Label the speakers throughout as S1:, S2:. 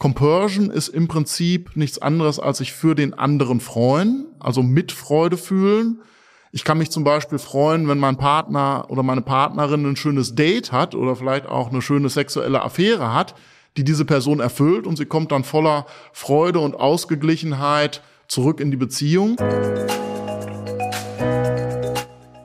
S1: Compersion ist im Prinzip nichts anderes, als sich für den anderen freuen, also mit Freude fühlen. Ich kann mich zum Beispiel freuen, wenn mein Partner oder meine Partnerin ein schönes Date hat oder vielleicht auch eine schöne sexuelle Affäre hat, die diese Person erfüllt und sie kommt dann voller Freude und Ausgeglichenheit zurück in die Beziehung.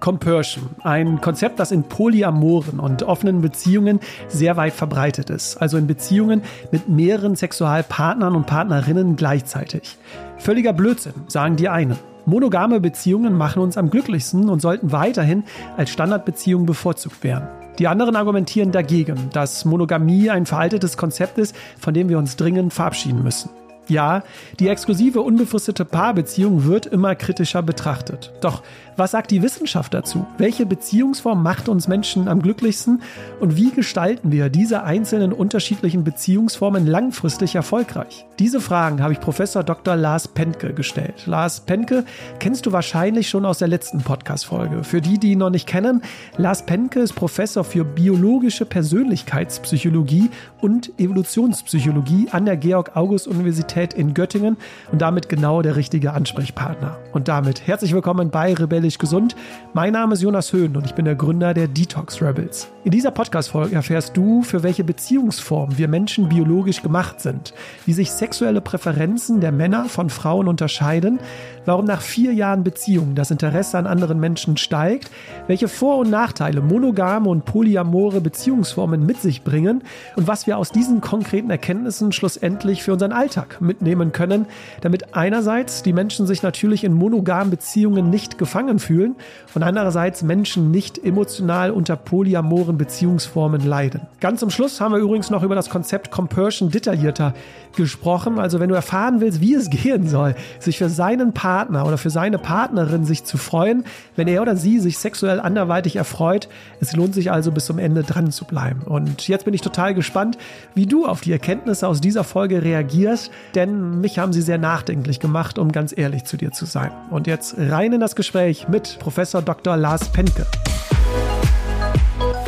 S2: Compersion, ein Konzept, das in polyamoren und offenen Beziehungen sehr weit verbreitet ist, also in Beziehungen mit mehreren Sexualpartnern und Partnerinnen gleichzeitig. Völliger Blödsinn, sagen die einen. Monogame Beziehungen machen uns am glücklichsten und sollten weiterhin als Standardbeziehung bevorzugt werden. Die anderen argumentieren dagegen, dass Monogamie ein veraltetes Konzept ist, von dem wir uns dringend verabschieden müssen. Ja, die exklusive unbefristete Paarbeziehung wird immer kritischer betrachtet. Doch was sagt die Wissenschaft dazu? Welche Beziehungsform macht uns Menschen am glücklichsten? Und wie gestalten wir diese einzelnen unterschiedlichen Beziehungsformen langfristig erfolgreich? Diese Fragen habe ich Professor Dr. Lars Pentke gestellt. Lars Pentke kennst du wahrscheinlich schon aus der letzten Podcast-Folge. Für die, die ihn noch nicht kennen, Lars Pentke ist Professor für biologische Persönlichkeitspsychologie und Evolutionspsychologie an der Georg-August-Universität in Göttingen und damit genau der richtige Ansprechpartner. Und damit herzlich willkommen bei Rebell Rebellisch Gesund. Mein Name ist Jonas Höhn und ich bin der Gründer der Detox Rebels. In dieser Podcast-Folge erfährst du, für welche Beziehungsform wir Menschen biologisch gemacht sind, wie sich sexuelle Präferenzen der Männer von Frauen unterscheiden, warum nach vier Jahren Beziehung das Interesse an anderen Menschen steigt, welche Vor- und Nachteile monogame und polyamore Beziehungsformen mit sich bringen und was wir aus diesen konkreten Erkenntnissen schlussendlich für unseren Alltag mitnehmen können, damit einerseits die Menschen sich natürlich in monogamen Beziehungen nicht gefangen fühlen und andererseits Menschen nicht emotional unter polyamoren Beziehungsformen leiden. Ganz zum Schluss haben wir übrigens noch über das Konzept Compersion detaillierter gesprochen. Also wenn du erfahren willst, wie es gehen soll, sich für seinen Partner oder für seine Partnerin sich zu freuen, wenn er oder sie sich sexuell anderweitig erfreut, es lohnt sich also bis zum Ende dran zu bleiben. Und jetzt bin ich total gespannt, wie du auf die Erkenntnisse aus dieser Folge reagierst, denn mich haben sie sehr nachdenklich gemacht, um ganz ehrlich zu dir zu sein. Und jetzt rein in das Gespräch mit Professor Dr. Lars Penke.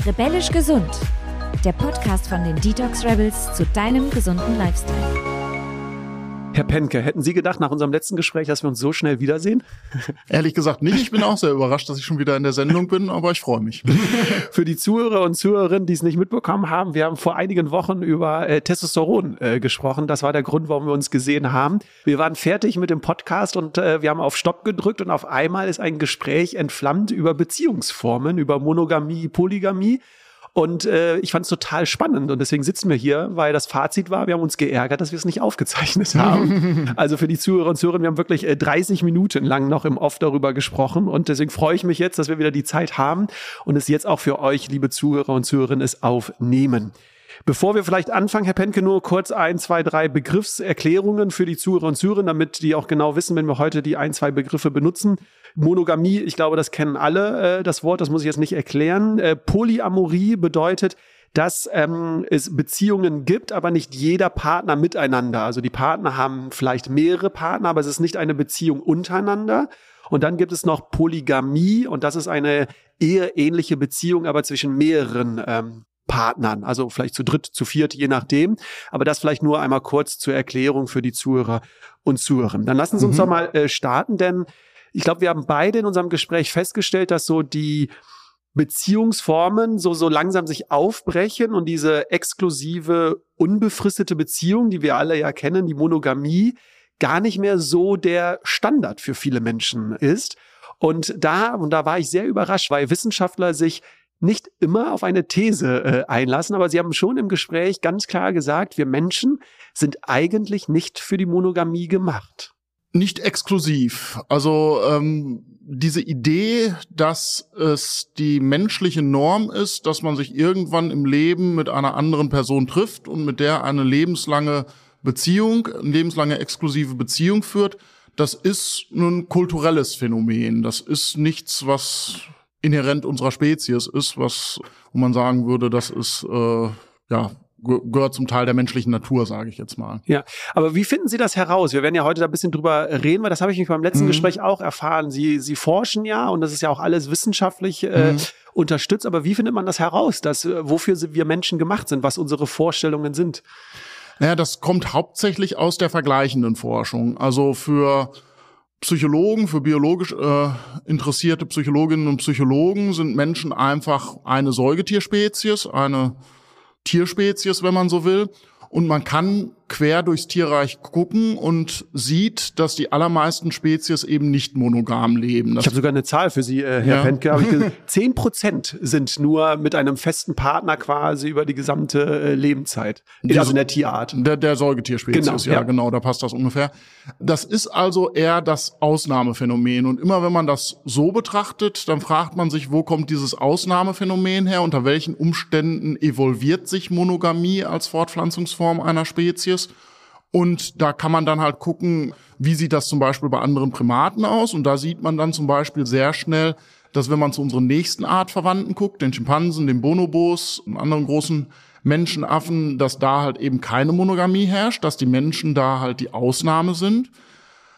S3: Rebellisch gesund. Der Podcast von den Detox Rebels zu deinem gesunden Lifestyle.
S2: Herr Penke, hätten Sie gedacht nach unserem letzten Gespräch, dass wir uns so schnell wiedersehen?
S1: Ehrlich gesagt nicht. Ich bin auch sehr überrascht, dass ich schon wieder in der Sendung bin, aber ich freue mich.
S2: Für die Zuhörer und Zuhörerinnen, die es nicht mitbekommen haben, wir haben vor einigen Wochen über äh, Testosteron äh, gesprochen. Das war der Grund, warum wir uns gesehen haben. Wir waren fertig mit dem Podcast und äh, wir haben auf Stopp gedrückt und auf einmal ist ein Gespräch entflammt über Beziehungsformen, über Monogamie, Polygamie. Und äh, ich fand es total spannend und deswegen sitzen wir hier, weil das Fazit war, wir haben uns geärgert, dass wir es nicht aufgezeichnet haben. also für die Zuhörer und Zuhörer, wir haben wirklich äh, 30 Minuten lang noch im Off darüber gesprochen und deswegen freue ich mich jetzt, dass wir wieder die Zeit haben und es jetzt auch für euch, liebe Zuhörer und Zuhörerinnen, es aufnehmen. Bevor wir vielleicht anfangen, Herr Penke, nur kurz ein, zwei, drei Begriffserklärungen für die Zuhörer und Zuhörer, damit die auch genau wissen, wenn wir heute die ein, zwei Begriffe benutzen. Monogamie, ich glaube, das kennen alle, äh, das Wort, das muss ich jetzt nicht erklären. Äh, Polyamorie bedeutet, dass ähm, es Beziehungen gibt, aber nicht jeder Partner miteinander. Also die Partner haben vielleicht mehrere Partner, aber es ist nicht eine Beziehung untereinander. Und dann gibt es noch Polygamie und das ist eine eher ähnliche Beziehung, aber zwischen mehreren ähm, Partnern, also vielleicht zu dritt, zu viert, je nachdem. Aber das vielleicht nur einmal kurz zur Erklärung für die Zuhörer und Zuhörerinnen. Dann lassen Sie uns mhm. doch mal äh, starten, denn ich glaube, wir haben beide in unserem Gespräch festgestellt, dass so die Beziehungsformen so, so langsam sich aufbrechen und diese exklusive, unbefristete Beziehung, die wir alle ja kennen, die Monogamie, gar nicht mehr so der Standard für viele Menschen ist. Und da, und da war ich sehr überrascht, weil Wissenschaftler sich nicht immer auf eine These äh, einlassen, aber sie haben schon im Gespräch ganz klar gesagt, wir Menschen sind eigentlich nicht für die Monogamie gemacht.
S1: Nicht exklusiv. Also ähm, diese Idee, dass es die menschliche Norm ist, dass man sich irgendwann im Leben mit einer anderen Person trifft und mit der eine lebenslange Beziehung, eine lebenslange exklusive Beziehung führt, das ist ein kulturelles Phänomen. Das ist nichts, was inhärent unserer Spezies ist, was wo man sagen würde, das ist äh, ja gehört zum Teil der menschlichen Natur, sage ich jetzt mal.
S2: Ja, aber wie finden Sie das heraus? Wir werden ja heute da ein bisschen drüber reden, weil das habe ich mich beim letzten mhm. Gespräch auch erfahren. Sie, Sie forschen ja und das ist ja auch alles wissenschaftlich äh, mhm. unterstützt, aber wie findet man das heraus, dass äh, wofür wir Menschen gemacht sind, was unsere Vorstellungen sind?
S1: Naja, das kommt hauptsächlich aus der vergleichenden Forschung. Also für Psychologen, für biologisch äh, interessierte Psychologinnen und Psychologen sind Menschen einfach eine Säugetierspezies, eine Tierspezies, wenn man so will. Und man kann quer durchs Tierreich gucken und sieht, dass die allermeisten Spezies eben nicht monogam leben. Das
S2: ich habe sogar eine Zahl für Sie, äh, Herr ja. Pentke. Zehn Prozent sind nur mit einem festen Partner quasi über die gesamte äh, Lebenszeit. Die, also in der Tierart.
S1: Der, der Säugetierspezies, genau, ja, ja, genau, da passt das ungefähr. Das ist also eher das Ausnahmephänomen. Und immer wenn man das so betrachtet, dann fragt man sich, wo kommt dieses Ausnahmephänomen her? Unter welchen Umständen evolviert sich Monogamie als Fortpflanzungsform einer Spezies? Spezies. Und da kann man dann halt gucken, wie sieht das zum Beispiel bei anderen Primaten aus. Und da sieht man dann zum Beispiel sehr schnell, dass wenn man zu unseren nächsten Artverwandten guckt, den Schimpansen, den Bonobos und anderen großen Menschenaffen, dass da halt eben keine Monogamie herrscht, dass die Menschen da halt die Ausnahme sind.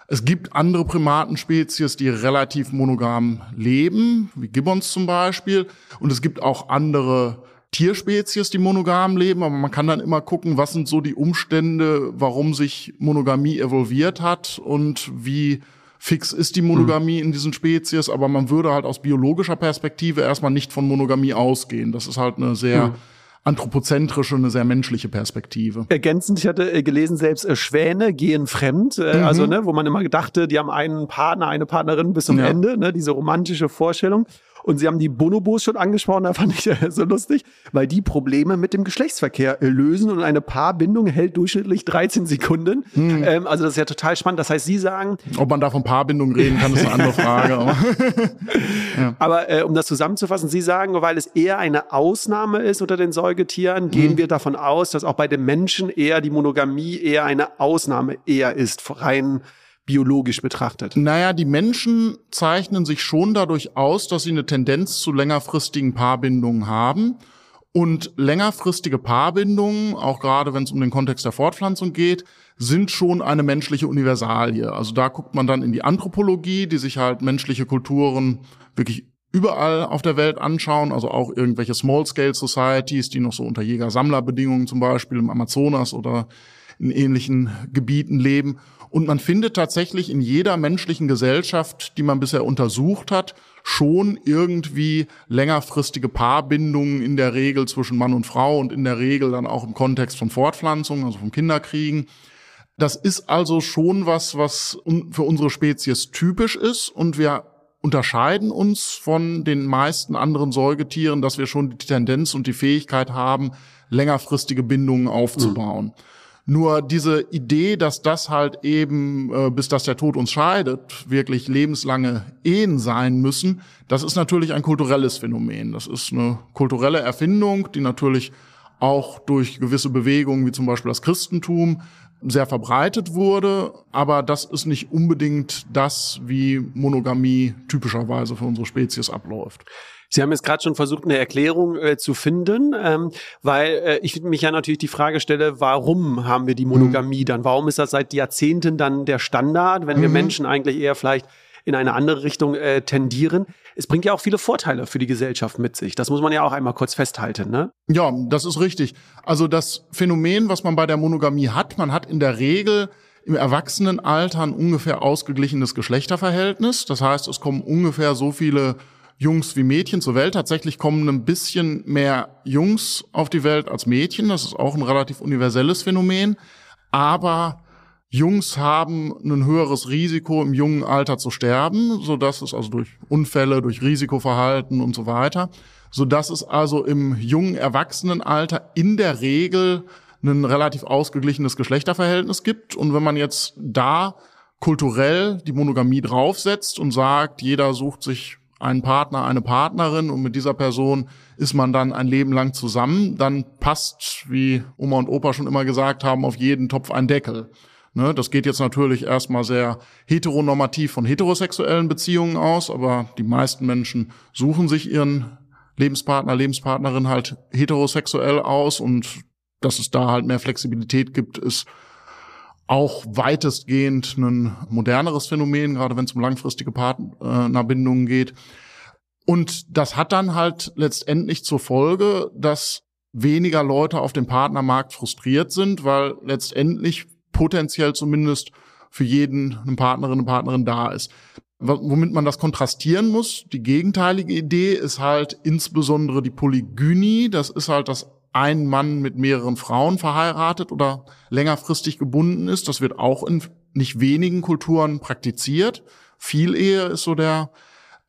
S1: Es gibt andere Primatenspezies, die relativ monogam leben, wie Gibbons zum Beispiel. Und es gibt auch andere Tierspezies, die monogam leben, aber man kann dann immer gucken, was sind so die Umstände, warum sich Monogamie evolviert hat und wie fix ist die Monogamie mhm. in diesen Spezies, aber man würde halt aus biologischer Perspektive erstmal nicht von Monogamie ausgehen. Das ist halt eine sehr mhm anthropozentrische, eine sehr menschliche Perspektive.
S2: Ergänzend, ich hatte äh, gelesen, selbst äh, Schwäne gehen fremd, äh, mhm. also ne, wo man immer dachte, die haben einen Partner, eine Partnerin bis zum ja. Ende, ne, diese romantische Vorstellung. Und Sie haben die Bonobos schon angesprochen, da fand ich äh, so lustig, weil die Probleme mit dem Geschlechtsverkehr lösen und eine Paarbindung hält durchschnittlich 13 Sekunden. Hm. Ähm, also das ist ja total spannend. Das heißt, Sie sagen...
S1: Ob man da von Paarbindung reden kann, ist eine andere Frage.
S2: aber ja. aber äh, um das zusammenzufassen, Sie sagen, weil es eher eine Ausnahme ist unter den Säugetieren, gehen hm. wir davon aus, dass auch bei den Menschen eher die Monogamie eher eine Ausnahme eher ist, rein biologisch betrachtet?
S1: Naja, die Menschen zeichnen sich schon dadurch aus, dass sie eine Tendenz zu längerfristigen Paarbindungen haben. Und längerfristige Paarbindungen, auch gerade wenn es um den Kontext der Fortpflanzung geht, sind schon eine menschliche Universalie. Also da guckt man dann in die Anthropologie, die sich halt menschliche Kulturen wirklich überall auf der Welt anschauen, also auch irgendwelche Small-Scale Societies, die noch so unter Jäger-Sammler-Bedingungen zum Beispiel im Amazonas oder in ähnlichen Gebieten leben. Und man findet tatsächlich in jeder menschlichen Gesellschaft, die man bisher untersucht hat, schon irgendwie längerfristige Paarbindungen in der Regel zwischen Mann und Frau und in der Regel dann auch im Kontext von Fortpflanzung, also von Kinderkriegen. Das ist also schon was, was für unsere Spezies typisch ist und wir unterscheiden uns von den meisten anderen Säugetieren, dass wir schon die Tendenz und die Fähigkeit haben, längerfristige Bindungen aufzubauen. Mhm. Nur diese Idee, dass das halt eben, äh, bis dass der Tod uns scheidet, wirklich lebenslange Ehen sein müssen, das ist natürlich ein kulturelles Phänomen. Das ist eine kulturelle Erfindung, die natürlich auch durch gewisse Bewegungen wie zum Beispiel das Christentum sehr verbreitet wurde, aber das ist nicht unbedingt das, wie Monogamie typischerweise für unsere Spezies abläuft.
S2: Sie haben jetzt gerade schon versucht, eine Erklärung äh, zu finden, ähm, weil äh, ich mich ja natürlich die Frage stelle, warum haben wir die Monogamie mhm. dann? Warum ist das seit Jahrzehnten dann der Standard, wenn mhm. wir Menschen eigentlich eher vielleicht in eine andere Richtung äh, tendieren. Es bringt ja auch viele Vorteile für die Gesellschaft mit sich. Das muss man ja auch einmal kurz festhalten, ne?
S1: Ja, das ist richtig. Also das Phänomen, was man bei der Monogamie hat, man hat in der Regel im Erwachsenenalter ein ungefähr ausgeglichenes Geschlechterverhältnis. Das heißt, es kommen ungefähr so viele Jungs wie Mädchen zur Welt. Tatsächlich kommen ein bisschen mehr Jungs auf die Welt als Mädchen. Das ist auch ein relativ universelles Phänomen. Aber Jungs haben ein höheres Risiko, im jungen Alter zu sterben, so dass es also durch Unfälle, durch Risikoverhalten und so weiter, so dass es also im jungen Erwachsenenalter in der Regel ein relativ ausgeglichenes Geschlechterverhältnis gibt. Und wenn man jetzt da kulturell die Monogamie draufsetzt und sagt, jeder sucht sich einen Partner, eine Partnerin und mit dieser Person ist man dann ein Leben lang zusammen, dann passt, wie Oma und Opa schon immer gesagt haben, auf jeden Topf ein Deckel. Ne, das geht jetzt natürlich erstmal sehr heteronormativ von heterosexuellen Beziehungen aus, aber die meisten Menschen suchen sich ihren Lebenspartner, Lebenspartnerin halt heterosexuell aus und dass es da halt mehr Flexibilität gibt, ist auch weitestgehend ein moderneres Phänomen, gerade wenn es um langfristige Partnerbindungen geht. Und das hat dann halt letztendlich zur Folge, dass weniger Leute auf dem Partnermarkt frustriert sind, weil letztendlich potenziell zumindest für jeden eine Partnerin, eine Partnerin da ist. Womit man das kontrastieren muss, die gegenteilige Idee ist halt insbesondere die Polygynie. Das ist halt, dass ein Mann mit mehreren Frauen verheiratet oder längerfristig gebunden ist. Das wird auch in nicht wenigen Kulturen praktiziert. Viel Ehe ist so der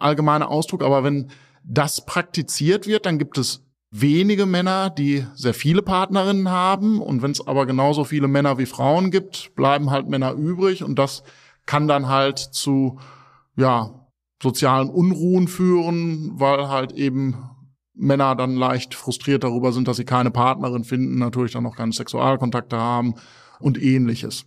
S1: allgemeine Ausdruck. Aber wenn das praktiziert wird, dann gibt es wenige Männer, die sehr viele Partnerinnen haben. Und wenn es aber genauso viele Männer wie Frauen gibt, bleiben halt Männer übrig. Und das kann dann halt zu, ja, sozialen Unruhen führen, weil halt eben Männer dann leicht frustriert darüber sind, dass sie keine Partnerin finden, natürlich dann auch keine Sexualkontakte haben und ähnliches.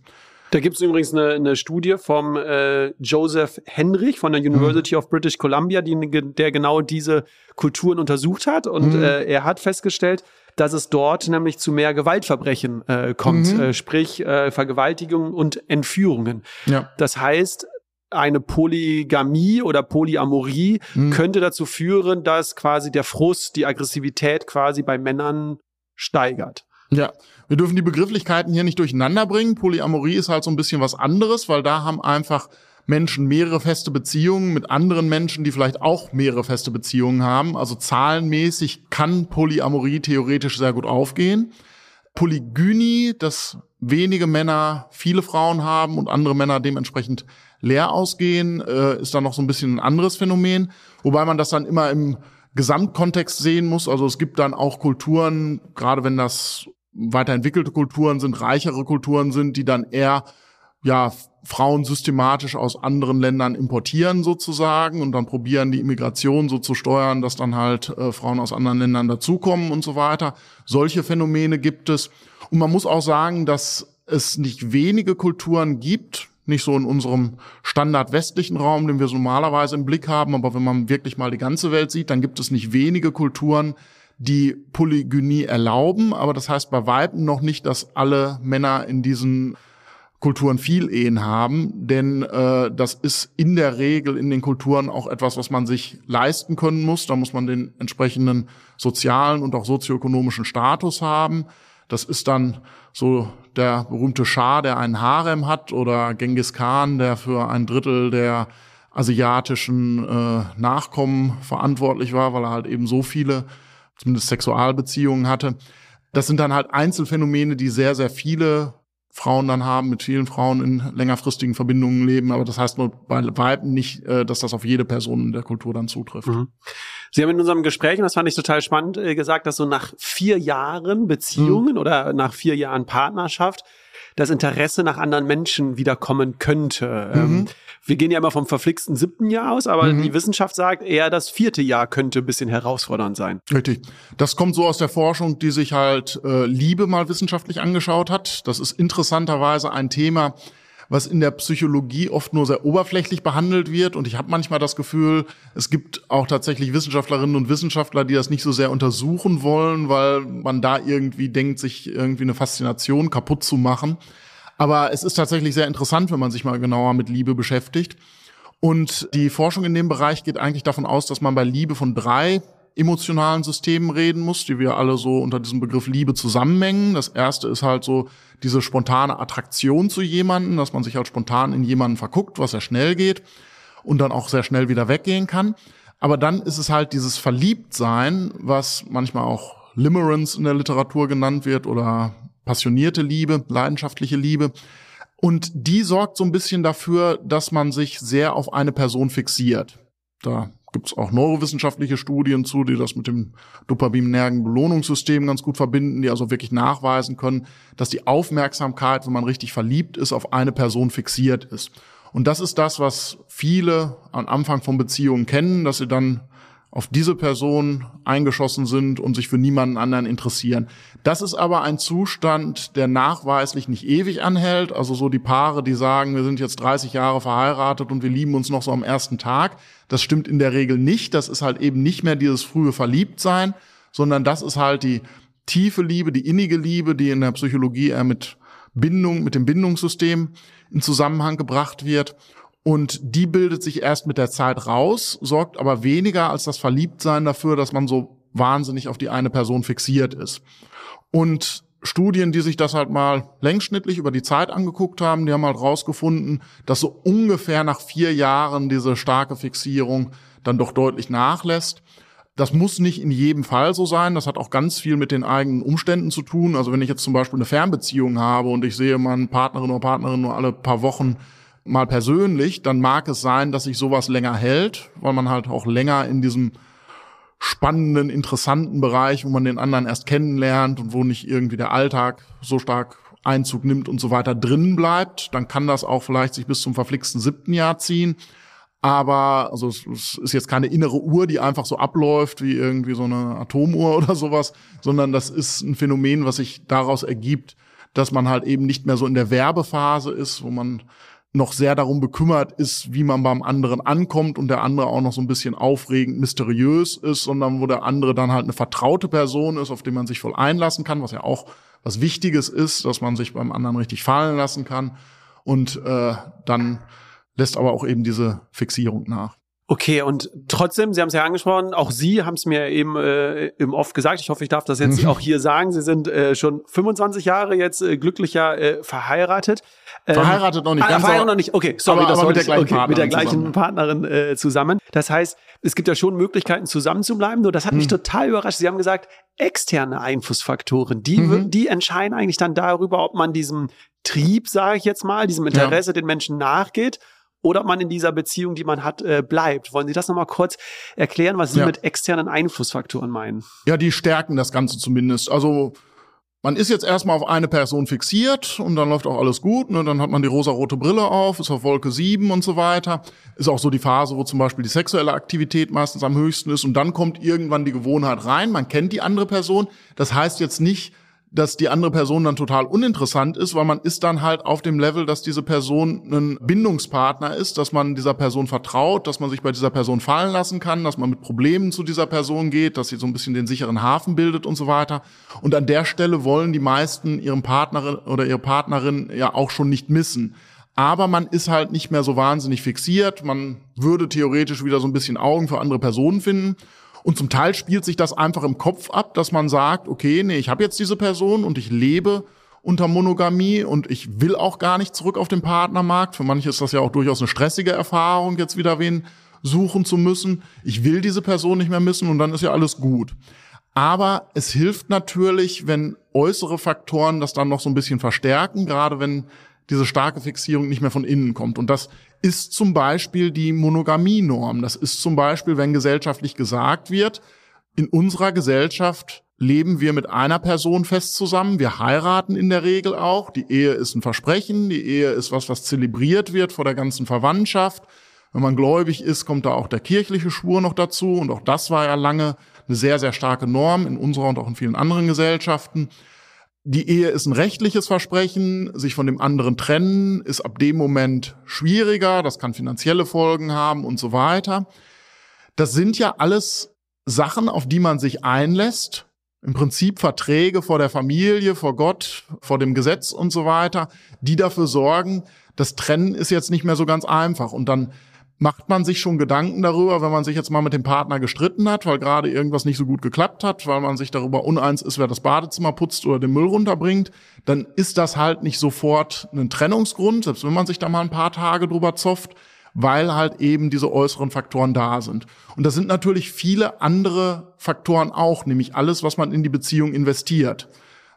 S4: Da gibt es übrigens eine, eine Studie vom äh, Joseph Henrich von der University mhm. of British Columbia, die, der genau diese Kulturen untersucht hat. Und mhm. äh, er hat festgestellt, dass es dort nämlich zu mehr Gewaltverbrechen äh, kommt, mhm. äh, sprich äh, Vergewaltigungen und Entführungen. Ja. Das heißt, eine Polygamie oder Polyamorie mhm. könnte dazu führen, dass quasi der Frust, die Aggressivität quasi bei Männern steigert.
S1: Ja, wir dürfen die Begrifflichkeiten hier nicht durcheinander bringen. Polyamorie ist halt so ein bisschen was anderes, weil da haben einfach Menschen mehrere feste Beziehungen mit anderen Menschen, die vielleicht auch mehrere feste Beziehungen haben. Also zahlenmäßig kann Polyamorie theoretisch sehr gut aufgehen. Polygynie, dass wenige Männer viele Frauen haben und andere Männer dementsprechend leer ausgehen, äh, ist dann noch so ein bisschen ein anderes Phänomen. Wobei man das dann immer im Gesamtkontext sehen muss. Also es gibt dann auch Kulturen, gerade wenn das weiterentwickelte Kulturen sind, reichere Kulturen sind, die dann eher ja Frauen systematisch aus anderen Ländern importieren sozusagen und dann probieren die Immigration so zu steuern, dass dann halt äh, Frauen aus anderen Ländern dazukommen und so weiter. Solche Phänomene gibt es und man muss auch sagen, dass es nicht wenige Kulturen gibt, nicht so in unserem Standard westlichen Raum, den wir so normalerweise im Blick haben, aber wenn man wirklich mal die ganze Welt sieht, dann gibt es nicht wenige Kulturen, die Polygynie erlauben, aber das heißt bei Weitem noch nicht, dass alle Männer in diesen Kulturen viel Ehen haben, denn äh, das ist in der Regel in den Kulturen auch etwas, was man sich leisten können muss. Da muss man den entsprechenden sozialen und auch sozioökonomischen Status haben. Das ist dann so der berühmte Schah, der einen Harem hat, oder Genghis Khan, der für ein Drittel der asiatischen äh, Nachkommen verantwortlich war, weil er halt eben so viele zumindest Sexualbeziehungen hatte. Das sind dann halt Einzelfänomene, die sehr, sehr viele Frauen dann haben, mit vielen Frauen in längerfristigen Verbindungen leben. Aber das heißt nur bei Weiben nicht, äh, dass das auf jede Person in der Kultur dann zutrifft. Mhm.
S4: Sie haben in unserem Gespräch, und das fand ich total spannend, äh, gesagt, dass so nach vier Jahren Beziehungen mhm. oder nach vier Jahren Partnerschaft das Interesse nach anderen Menschen wiederkommen könnte. Ähm, mhm. Wir gehen ja immer vom verflixten siebten Jahr aus, aber mhm. die Wissenschaft sagt eher, das vierte Jahr könnte ein bisschen herausfordernd sein.
S1: Richtig. Das kommt so aus der Forschung, die sich halt äh, Liebe mal wissenschaftlich angeschaut hat. Das ist interessanterweise ein Thema, was in der Psychologie oft nur sehr oberflächlich behandelt wird. Und ich habe manchmal das Gefühl, es gibt auch tatsächlich Wissenschaftlerinnen und Wissenschaftler, die das nicht so sehr untersuchen wollen, weil man da irgendwie denkt, sich irgendwie eine Faszination kaputt zu machen. Aber es ist tatsächlich sehr interessant, wenn man sich mal genauer mit Liebe beschäftigt. Und die Forschung in dem Bereich geht eigentlich davon aus, dass man bei Liebe von drei emotionalen Systemen reden muss, die wir alle so unter diesem Begriff Liebe zusammenmengen. Das erste ist halt so diese spontane Attraktion zu jemanden, dass man sich halt spontan in jemanden verguckt, was ja schnell geht und dann auch sehr schnell wieder weggehen kann. Aber dann ist es halt dieses Verliebtsein, was manchmal auch Limerence in der Literatur genannt wird oder passionierte Liebe, leidenschaftliche Liebe. Und die sorgt so ein bisschen dafür, dass man sich sehr auf eine Person fixiert. Da gibt es auch neurowissenschaftliche Studien zu, die das mit dem dopaminergen Belohnungssystem ganz gut verbinden, die also wirklich nachweisen können, dass die Aufmerksamkeit, wenn man richtig verliebt ist, auf eine Person fixiert ist. Und das ist das, was viele am Anfang von Beziehungen kennen, dass sie dann auf diese Person eingeschossen sind und sich für niemanden anderen interessieren. Das ist aber ein Zustand, der nachweislich nicht ewig anhält. Also so die Paare, die sagen, wir sind jetzt 30 Jahre verheiratet und wir lieben uns noch so am ersten Tag. Das stimmt in der Regel nicht. Das ist halt eben nicht mehr dieses frühe Verliebtsein, sondern das ist halt die tiefe Liebe, die innige Liebe, die in der Psychologie eher mit Bindung, mit dem Bindungssystem in Zusammenhang gebracht wird. Und die bildet sich erst mit der Zeit raus, sorgt aber weniger als das Verliebtsein dafür, dass man so wahnsinnig auf die eine Person fixiert ist. Und Studien, die sich das halt mal längsschnittlich über die Zeit angeguckt haben, die haben halt rausgefunden, dass so ungefähr nach vier Jahren diese starke Fixierung dann doch deutlich nachlässt. Das muss nicht in jedem Fall so sein. Das hat auch ganz viel mit den eigenen Umständen zu tun. Also wenn ich jetzt zum Beispiel eine Fernbeziehung habe und ich sehe meine Partnerin oder Partnerin nur alle paar Wochen mal persönlich, dann mag es sein, dass sich sowas länger hält, weil man halt auch länger in diesem spannenden, interessanten Bereich, wo man den anderen erst kennenlernt und wo nicht irgendwie der Alltag so stark Einzug nimmt und so weiter drin bleibt, dann kann das auch vielleicht sich bis zum verflixten siebten Jahr ziehen. Aber also es, ist jetzt keine innere Uhr, die einfach so abläuft wie irgendwie so eine Atomuhr oder sowas, sondern das ist ein Phänomen, was sich daraus ergibt, dass man halt eben nicht mehr so in der Werbephase ist, wo man noch sehr darum bekümmert ist, wie man beim anderen ankommt und der andere auch noch so ein bisschen aufregend, mysteriös ist, sondern wo der andere dann halt eine vertraute Person ist, auf die man sich voll einlassen kann, was ja auch was Wichtiges ist, dass man sich beim anderen richtig fallen lassen kann. Und äh, dann lässt aber auch eben diese Fixierung nach.
S4: Okay, und trotzdem, Sie haben es ja angesprochen, auch Sie haben es mir eben äh, im Oft gesagt. Ich hoffe, ich darf das jetzt auch hier sagen. Sie sind äh, schon 25 Jahre jetzt äh, glücklicher äh, verheiratet.
S1: Ähm, verheiratet noch nicht. Ah,
S4: ganz verheiratet noch nicht. Okay, sorry,
S1: aber,
S4: das
S1: aber mit der gleichen,
S4: okay,
S1: Partnerin,
S4: mit der gleichen
S1: zusammen.
S4: Partnerin äh, zusammen. Das heißt, es gibt ja schon Möglichkeiten, zusammen zu bleiben. Nur das hat mich
S1: Mhm.
S4: total überrascht. Sie haben gesagt, externe Einflussfaktoren, die,
S1: Mhm.
S4: die entscheiden eigentlich dann darüber, ob man diesem Trieb, sage ich jetzt mal, diesem Interesse den Menschen nachgeht oder ob man in dieser Beziehung, die man hat, äh, bleibt. Wollen Sie das nochmal kurz erklären, was Sie
S1: Ja.
S4: mit externen Einflussfaktoren meinen?
S1: Ja, die stärken das Ganze zumindest. Also man ist jetzt erstmal auf eine Person fixiert und dann läuft auch alles gut. Ne? Dann hat man die rosarote Brille auf, ist auf Wolke 7 und so weiter. Ist auch so die Phase, wo zum Beispiel die sexuelle Aktivität meistens am höchsten ist. Und dann kommt irgendwann die Gewohnheit rein. Man kennt die andere Person. Das heißt jetzt nicht, dass die andere Person dann total uninteressant ist, weil man ist dann halt auf dem Level, dass diese Person ein Bindungspartner ist, dass man dieser Person vertraut, dass man sich bei dieser Person fallen lassen kann, dass man mit Problemen zu dieser Person geht, dass sie so ein bisschen den sicheren Hafen bildet und so weiter. Und an der Stelle wollen die meisten ihren Partnerin oder ihre Partnerin ja auch schon nicht missen. Aber man ist halt nicht mehr so wahnsinnig fixiert. Man würde theoretisch wieder so ein bisschen Augen für andere Personen finden. Und zum Teil spielt sich das einfach im Kopf ab, dass man sagt, okay, nee, ich habe jetzt diese Person und ich lebe unter Monogamie und ich will auch gar nicht zurück auf den Partnermarkt. Für manche ist das ja auch durchaus eine stressige Erfahrung, jetzt wieder wen suchen zu müssen. Ich will diese Person nicht mehr missen und dann ist ja alles gut. Aber es hilft natürlich, wenn äußere Faktoren das dann noch so ein bisschen verstärken, gerade wenn diese starke Fixierung nicht mehr von innen kommt. Und das ist zum Beispiel die Monogamienorm. Das ist zum Beispiel, wenn gesellschaftlich gesagt wird, in unserer Gesellschaft leben wir mit einer Person fest zusammen. Wir heiraten in der Regel auch. Die Ehe ist ein Versprechen. Die Ehe ist was, was zelebriert wird vor der ganzen Verwandtschaft. Wenn man gläubig ist, kommt da auch der kirchliche Schwur noch dazu. Und auch das war ja lange eine sehr, sehr starke Norm in unserer und auch in vielen anderen Gesellschaften. Die Ehe ist ein rechtliches Versprechen. Sich von dem anderen trennen ist ab dem Moment schwieriger. Das kann finanzielle Folgen haben und so weiter. Das sind ja alles Sachen, auf die man sich einlässt. Im Prinzip Verträge vor der Familie, vor Gott, vor dem Gesetz und so weiter, die dafür sorgen, das Trennen ist jetzt nicht mehr so ganz einfach. Und dann macht man sich schon Gedanken darüber, wenn man sich jetzt mal mit dem Partner gestritten hat, weil gerade irgendwas nicht so gut geklappt hat, weil man sich darüber uneins ist, wer das Badezimmer putzt oder den Müll runterbringt, dann ist das halt nicht sofort ein Trennungsgrund, selbst wenn man sich da mal ein paar Tage drüber zofft, weil halt eben diese äußeren Faktoren da sind. Und das sind natürlich viele andere Faktoren auch, nämlich alles, was man in die Beziehung investiert.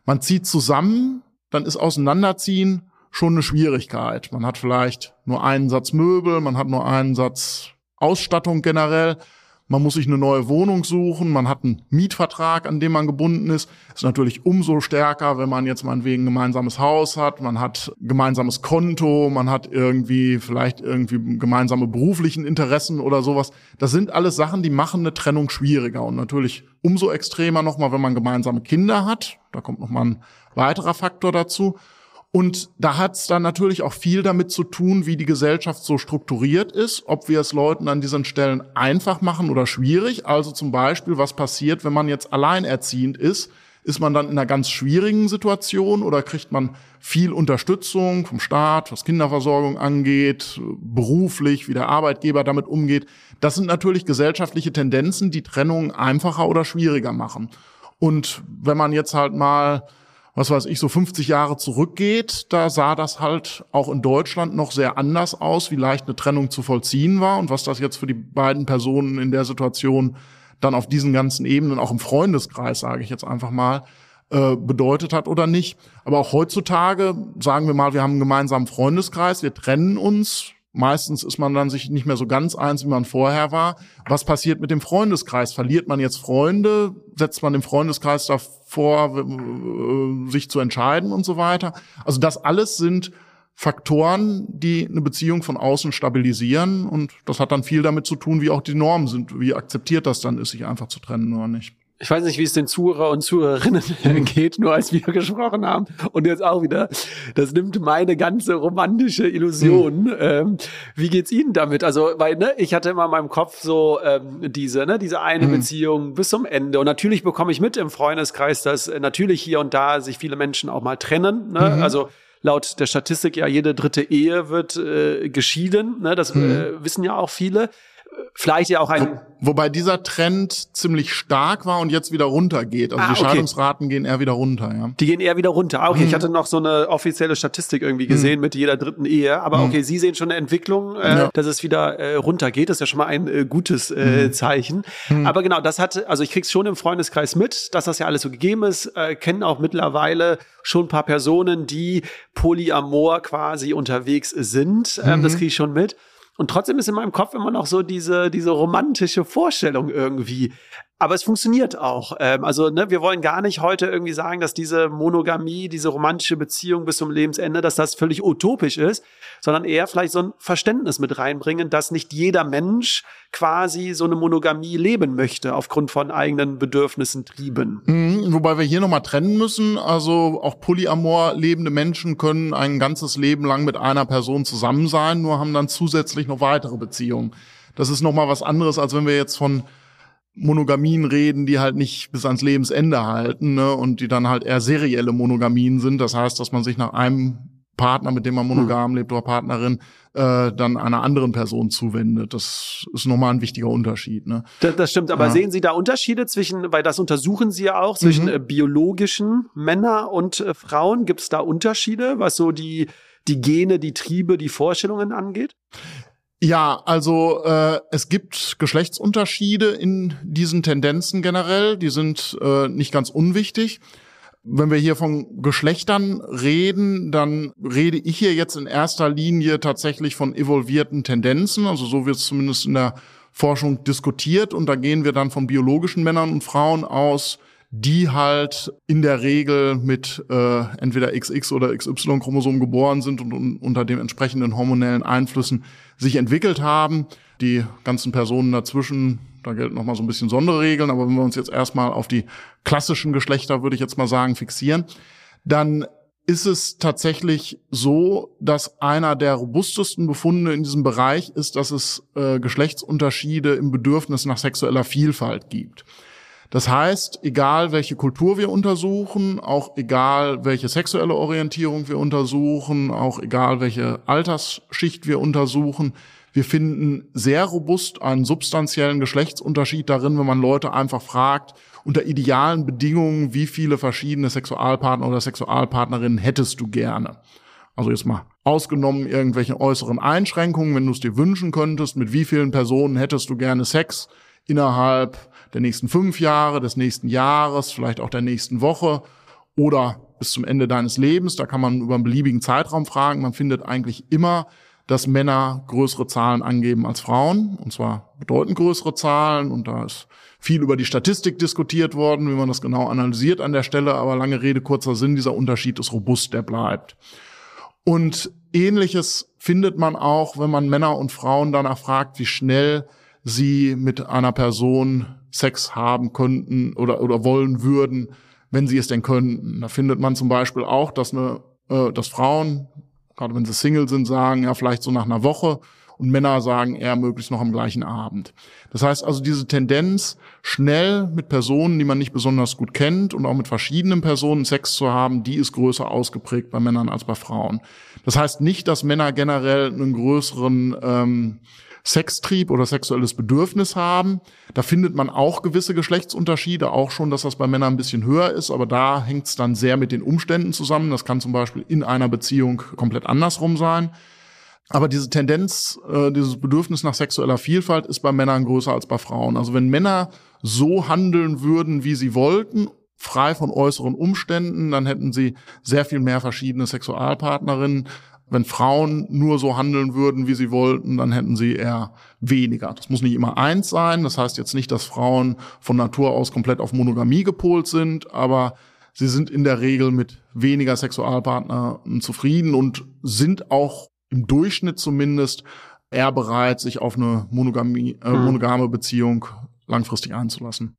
S1: Man zieht zusammen, dann ist Auseinanderziehen schon eine Schwierigkeit. Man hat vielleicht nur einen Satz Möbel, man hat nur einen Satz Ausstattung generell. Man muss sich eine neue Wohnung suchen, man hat einen Mietvertrag, an dem man gebunden ist. Ist natürlich umso stärker, wenn man jetzt meinetwegen ein gemeinsames Haus hat, man hat gemeinsames Konto, man hat irgendwie vielleicht irgendwie gemeinsame beruflichen Interessen oder sowas. Das sind alles Sachen, die machen eine Trennung schwieriger und natürlich umso extremer nochmal, wenn man gemeinsame Kinder hat. Da kommt nochmal ein weiterer Faktor dazu. Und da hat es dann natürlich auch viel damit zu tun, wie die Gesellschaft so strukturiert ist, ob wir es Leuten an diesen Stellen einfach machen oder schwierig. Also zum Beispiel, was passiert, wenn man jetzt alleinerziehend ist, ist man dann in einer ganz schwierigen Situation oder kriegt man viel Unterstützung vom Staat, was Kinderversorgung angeht, beruflich, wie der Arbeitgeber damit umgeht. Das sind natürlich gesellschaftliche Tendenzen, die Trennung einfacher oder schwieriger machen. Und wenn man jetzt halt mal was weiß ich, so 50 Jahre zurückgeht, da sah das halt auch in Deutschland noch sehr anders aus, wie leicht eine Trennung zu vollziehen war und was das jetzt für die beiden Personen in der Situation dann auf diesen ganzen Ebenen, auch im Freundeskreis, sage ich jetzt einfach mal, äh, bedeutet hat oder nicht. Aber auch heutzutage, sagen wir mal, wir haben einen gemeinsamen Freundeskreis, wir trennen uns, Meistens ist man dann sich nicht mehr so ganz eins, wie man vorher war. Was passiert mit dem Freundeskreis? Verliert man jetzt Freunde? Setzt man dem Freundeskreis davor, sich zu entscheiden und so weiter? Also das alles sind Faktoren, die eine Beziehung von außen stabilisieren. Und das hat dann viel damit zu tun, wie auch die Normen sind, wie akzeptiert das dann ist, sich einfach zu trennen oder nicht
S2: ich weiß nicht, wie es den Zuhörer und Zuhörerinnen geht, nur als wir gesprochen haben. Und jetzt auch wieder, das nimmt meine ganze romantische Illusion. Mhm. Ähm, wie geht's Ihnen damit? Also, weil, ne, ich hatte immer in meinem Kopf so ähm, diese, ne, diese eine mhm. Beziehung bis zum Ende. Und natürlich bekomme ich mit im Freundeskreis, dass äh, natürlich hier und da sich viele Menschen auch mal trennen. Ne? Mhm. Also laut der Statistik ja jede dritte Ehe wird äh, geschieden. Ne? Das mhm. äh, wissen ja auch viele vielleicht ja auch ein.
S1: Wo, wobei dieser Trend ziemlich stark war und jetzt wieder runtergeht. Also ah, die Scheidungsraten okay. gehen eher wieder runter, ja.
S2: Die gehen eher wieder runter. Ah, okay, mhm. ich hatte noch so eine offizielle Statistik irgendwie gesehen mhm. mit jeder dritten Ehe. Aber mhm. okay, Sie sehen schon eine Entwicklung, äh, ja. dass es wieder äh, runtergeht. Das ist ja schon mal ein äh, gutes äh, mhm. Zeichen. Mhm. Aber genau, das hat, also ich krieg's schon im Freundeskreis mit, dass das ja alles so gegeben ist. Äh, kennen auch mittlerweile schon ein paar Personen, die polyamor quasi unterwegs sind. Ähm, das mhm. kriege ich schon mit. Und trotzdem ist in meinem Kopf immer noch so diese, diese romantische Vorstellung irgendwie. Aber es funktioniert auch. Ähm, also, ne, wir wollen gar nicht heute irgendwie sagen, dass diese Monogamie, diese romantische Beziehung bis zum Lebensende, dass das völlig utopisch ist, sondern eher vielleicht so ein Verständnis mit reinbringen, dass nicht jeder Mensch quasi so eine Monogamie leben möchte aufgrund von eigenen Bedürfnissen, Trieben.
S1: Mhm, wobei wir hier nochmal trennen müssen. Also auch polyamor lebende Menschen können ein ganzes Leben lang mit einer Person zusammen sein, nur haben dann zusätzlich noch weitere Beziehungen. Das ist nochmal was anderes, als wenn wir jetzt von Monogamien reden, die halt nicht bis ans Lebensende halten ne, und die dann halt eher serielle Monogamien sind. Das heißt, dass man sich nach einem Partner, mit dem man monogam lebt oder Partnerin, äh, dann einer anderen Person zuwendet. Das ist nochmal ein wichtiger Unterschied. Ne?
S2: Das, das stimmt, aber ja. sehen Sie da Unterschiede zwischen, weil das untersuchen Sie ja auch, zwischen mhm. äh, biologischen Männer und äh, Frauen? Gibt es da Unterschiede, was so die, die Gene, die Triebe, die Vorstellungen angeht?
S1: Ja, also äh, es gibt Geschlechtsunterschiede in diesen Tendenzen generell, die sind äh, nicht ganz unwichtig. Wenn wir hier von Geschlechtern reden, dann rede ich hier jetzt in erster Linie tatsächlich von evolvierten Tendenzen, also so wird es zumindest in der Forschung diskutiert. Und da gehen wir dann von biologischen Männern und Frauen aus, die halt in der Regel mit äh, entweder XX oder XY-Chromosom geboren sind und, und unter den entsprechenden hormonellen Einflüssen sich entwickelt haben. Die ganzen Personen dazwischen, da gelten noch mal so ein bisschen Sonderregeln, aber wenn wir uns jetzt erstmal auf die klassischen Geschlechter, würde ich jetzt mal sagen, fixieren, dann ist es tatsächlich so, dass einer der robustesten Befunde in diesem Bereich ist, dass es äh, Geschlechtsunterschiede im Bedürfnis nach sexueller Vielfalt gibt. Das heißt, egal welche Kultur wir untersuchen, auch egal welche sexuelle Orientierung wir untersuchen, auch egal welche Altersschicht wir untersuchen, wir finden sehr robust einen substanziellen Geschlechtsunterschied darin, wenn man Leute einfach fragt, unter idealen Bedingungen, wie viele verschiedene Sexualpartner oder Sexualpartnerinnen hättest du gerne? Also jetzt mal ausgenommen irgendwelche äußeren Einschränkungen, wenn du es dir wünschen könntest, mit wie vielen Personen hättest du gerne Sex innerhalb der nächsten fünf Jahre, des nächsten Jahres, vielleicht auch der nächsten Woche oder bis zum Ende deines Lebens. Da kann man über einen beliebigen Zeitraum fragen. Man findet eigentlich immer, dass Männer größere Zahlen angeben als Frauen, und zwar bedeutend größere Zahlen. Und da ist viel über die Statistik diskutiert worden, wie man das genau analysiert an der Stelle. Aber lange Rede, kurzer Sinn, dieser Unterschied ist robust, der bleibt. Und ähnliches findet man auch, wenn man Männer und Frauen danach fragt, wie schnell sie mit einer Person Sex haben könnten oder, oder wollen würden, wenn sie es denn könnten. Da findet man zum Beispiel auch, dass, eine, äh, dass Frauen, gerade wenn sie Single sind, sagen, ja, vielleicht so nach einer Woche und Männer sagen eher möglichst noch am gleichen Abend. Das heißt also, diese Tendenz, schnell mit Personen, die man nicht besonders gut kennt und auch mit verschiedenen Personen Sex zu haben, die ist größer ausgeprägt bei Männern als bei Frauen. Das heißt nicht, dass Männer generell einen größeren ähm, Sextrieb oder sexuelles Bedürfnis haben. Da findet man auch gewisse Geschlechtsunterschiede, auch schon, dass das bei Männern ein bisschen höher ist, aber da hängt es dann sehr mit den Umständen zusammen. Das kann zum Beispiel in einer Beziehung komplett andersrum sein. Aber diese Tendenz, äh, dieses Bedürfnis nach sexueller Vielfalt ist bei Männern größer als bei Frauen. Also wenn Männer so handeln würden, wie sie wollten, frei von äußeren Umständen, dann hätten sie sehr viel mehr verschiedene Sexualpartnerinnen. Wenn Frauen nur so handeln würden, wie sie wollten, dann hätten sie eher weniger. Das muss nicht immer eins sein. Das heißt jetzt nicht, dass Frauen von Natur aus komplett auf Monogamie gepolt sind, aber sie sind in der Regel mit weniger Sexualpartnern zufrieden und sind auch im Durchschnitt zumindest eher bereit, sich auf eine Monogamie, äh, mhm. monogame Beziehung langfristig einzulassen.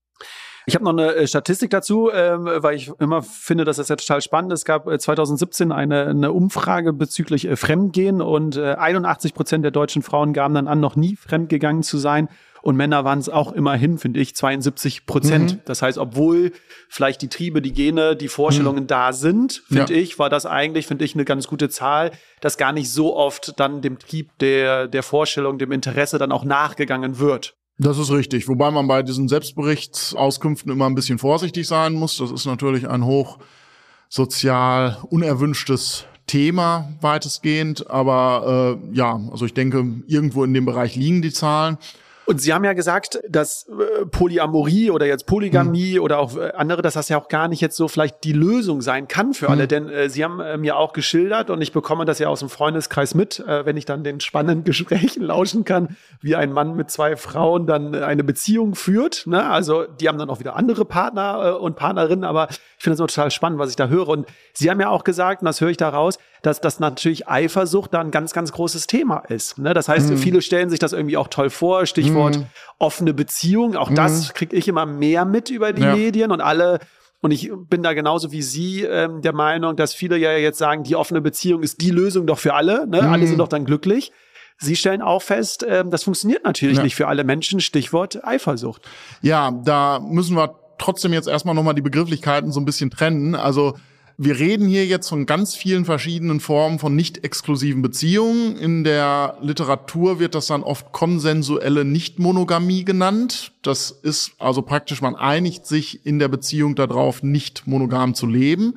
S2: Ich habe noch eine äh, Statistik dazu, ähm, weil ich immer finde, dass das ja total spannend ist. Es gab 2017 äh, eine, eine Umfrage bezüglich äh, Fremdgehen und äh, 81 Prozent der deutschen Frauen gaben dann an, noch nie fremdgegangen zu sein. Und Männer waren es auch immerhin, finde ich, 72 Prozent. Mhm. Das heißt, obwohl vielleicht die Triebe, die Gene, die Vorstellungen mhm. da sind, finde ja. ich, war das eigentlich, finde ich, eine ganz gute Zahl, dass gar nicht so oft dann dem Trieb der, der Vorstellung, dem Interesse dann auch nachgegangen wird.
S1: Das ist richtig, wobei man bei diesen Selbstberichtsauskünften immer ein bisschen vorsichtig sein muss. Das ist natürlich ein hoch sozial unerwünschtes Thema weitestgehend, aber äh, ja, also ich denke, irgendwo in dem Bereich liegen die Zahlen.
S2: Und Sie haben ja gesagt, dass äh, Polyamorie oder jetzt Polygamie mhm. oder auch äh, andere, dass das ja auch gar nicht jetzt so vielleicht die Lösung sein kann für alle. Denn äh, Sie haben äh, mir auch geschildert und ich bekomme das ja aus dem Freundeskreis mit, äh, wenn ich dann den spannenden Gesprächen lauschen kann, wie ein Mann mit zwei Frauen dann eine Beziehung führt. Ne? Also die haben dann auch wieder andere Partner äh, und Partnerinnen, aber ich finde das immer total spannend, was ich da höre. Und Sie haben ja auch gesagt, und das höre ich da raus, dass das natürlich Eifersucht da ein ganz, ganz großes Thema ist. Ne? Das heißt, mhm. viele stellen sich das irgendwie auch toll vor. Stichwort mhm. offene Beziehung. Auch mhm. das kriege ich immer mehr mit über die ja. Medien und alle und ich bin da genauso wie Sie ähm, der Meinung, dass viele ja jetzt sagen, die offene Beziehung ist die Lösung doch für alle. Ne? Mhm. Alle sind doch dann glücklich. Sie stellen auch fest, ähm, das funktioniert natürlich ja. nicht für alle Menschen. Stichwort Eifersucht.
S1: Ja, da müssen wir trotzdem jetzt erstmal nochmal die Begrifflichkeiten so ein bisschen trennen. Also wir reden hier jetzt von ganz vielen verschiedenen Formen von nicht exklusiven Beziehungen. In der Literatur wird das dann oft konsensuelle Nichtmonogamie genannt. Das ist also praktisch, man einigt sich in der Beziehung darauf, nicht monogam zu leben.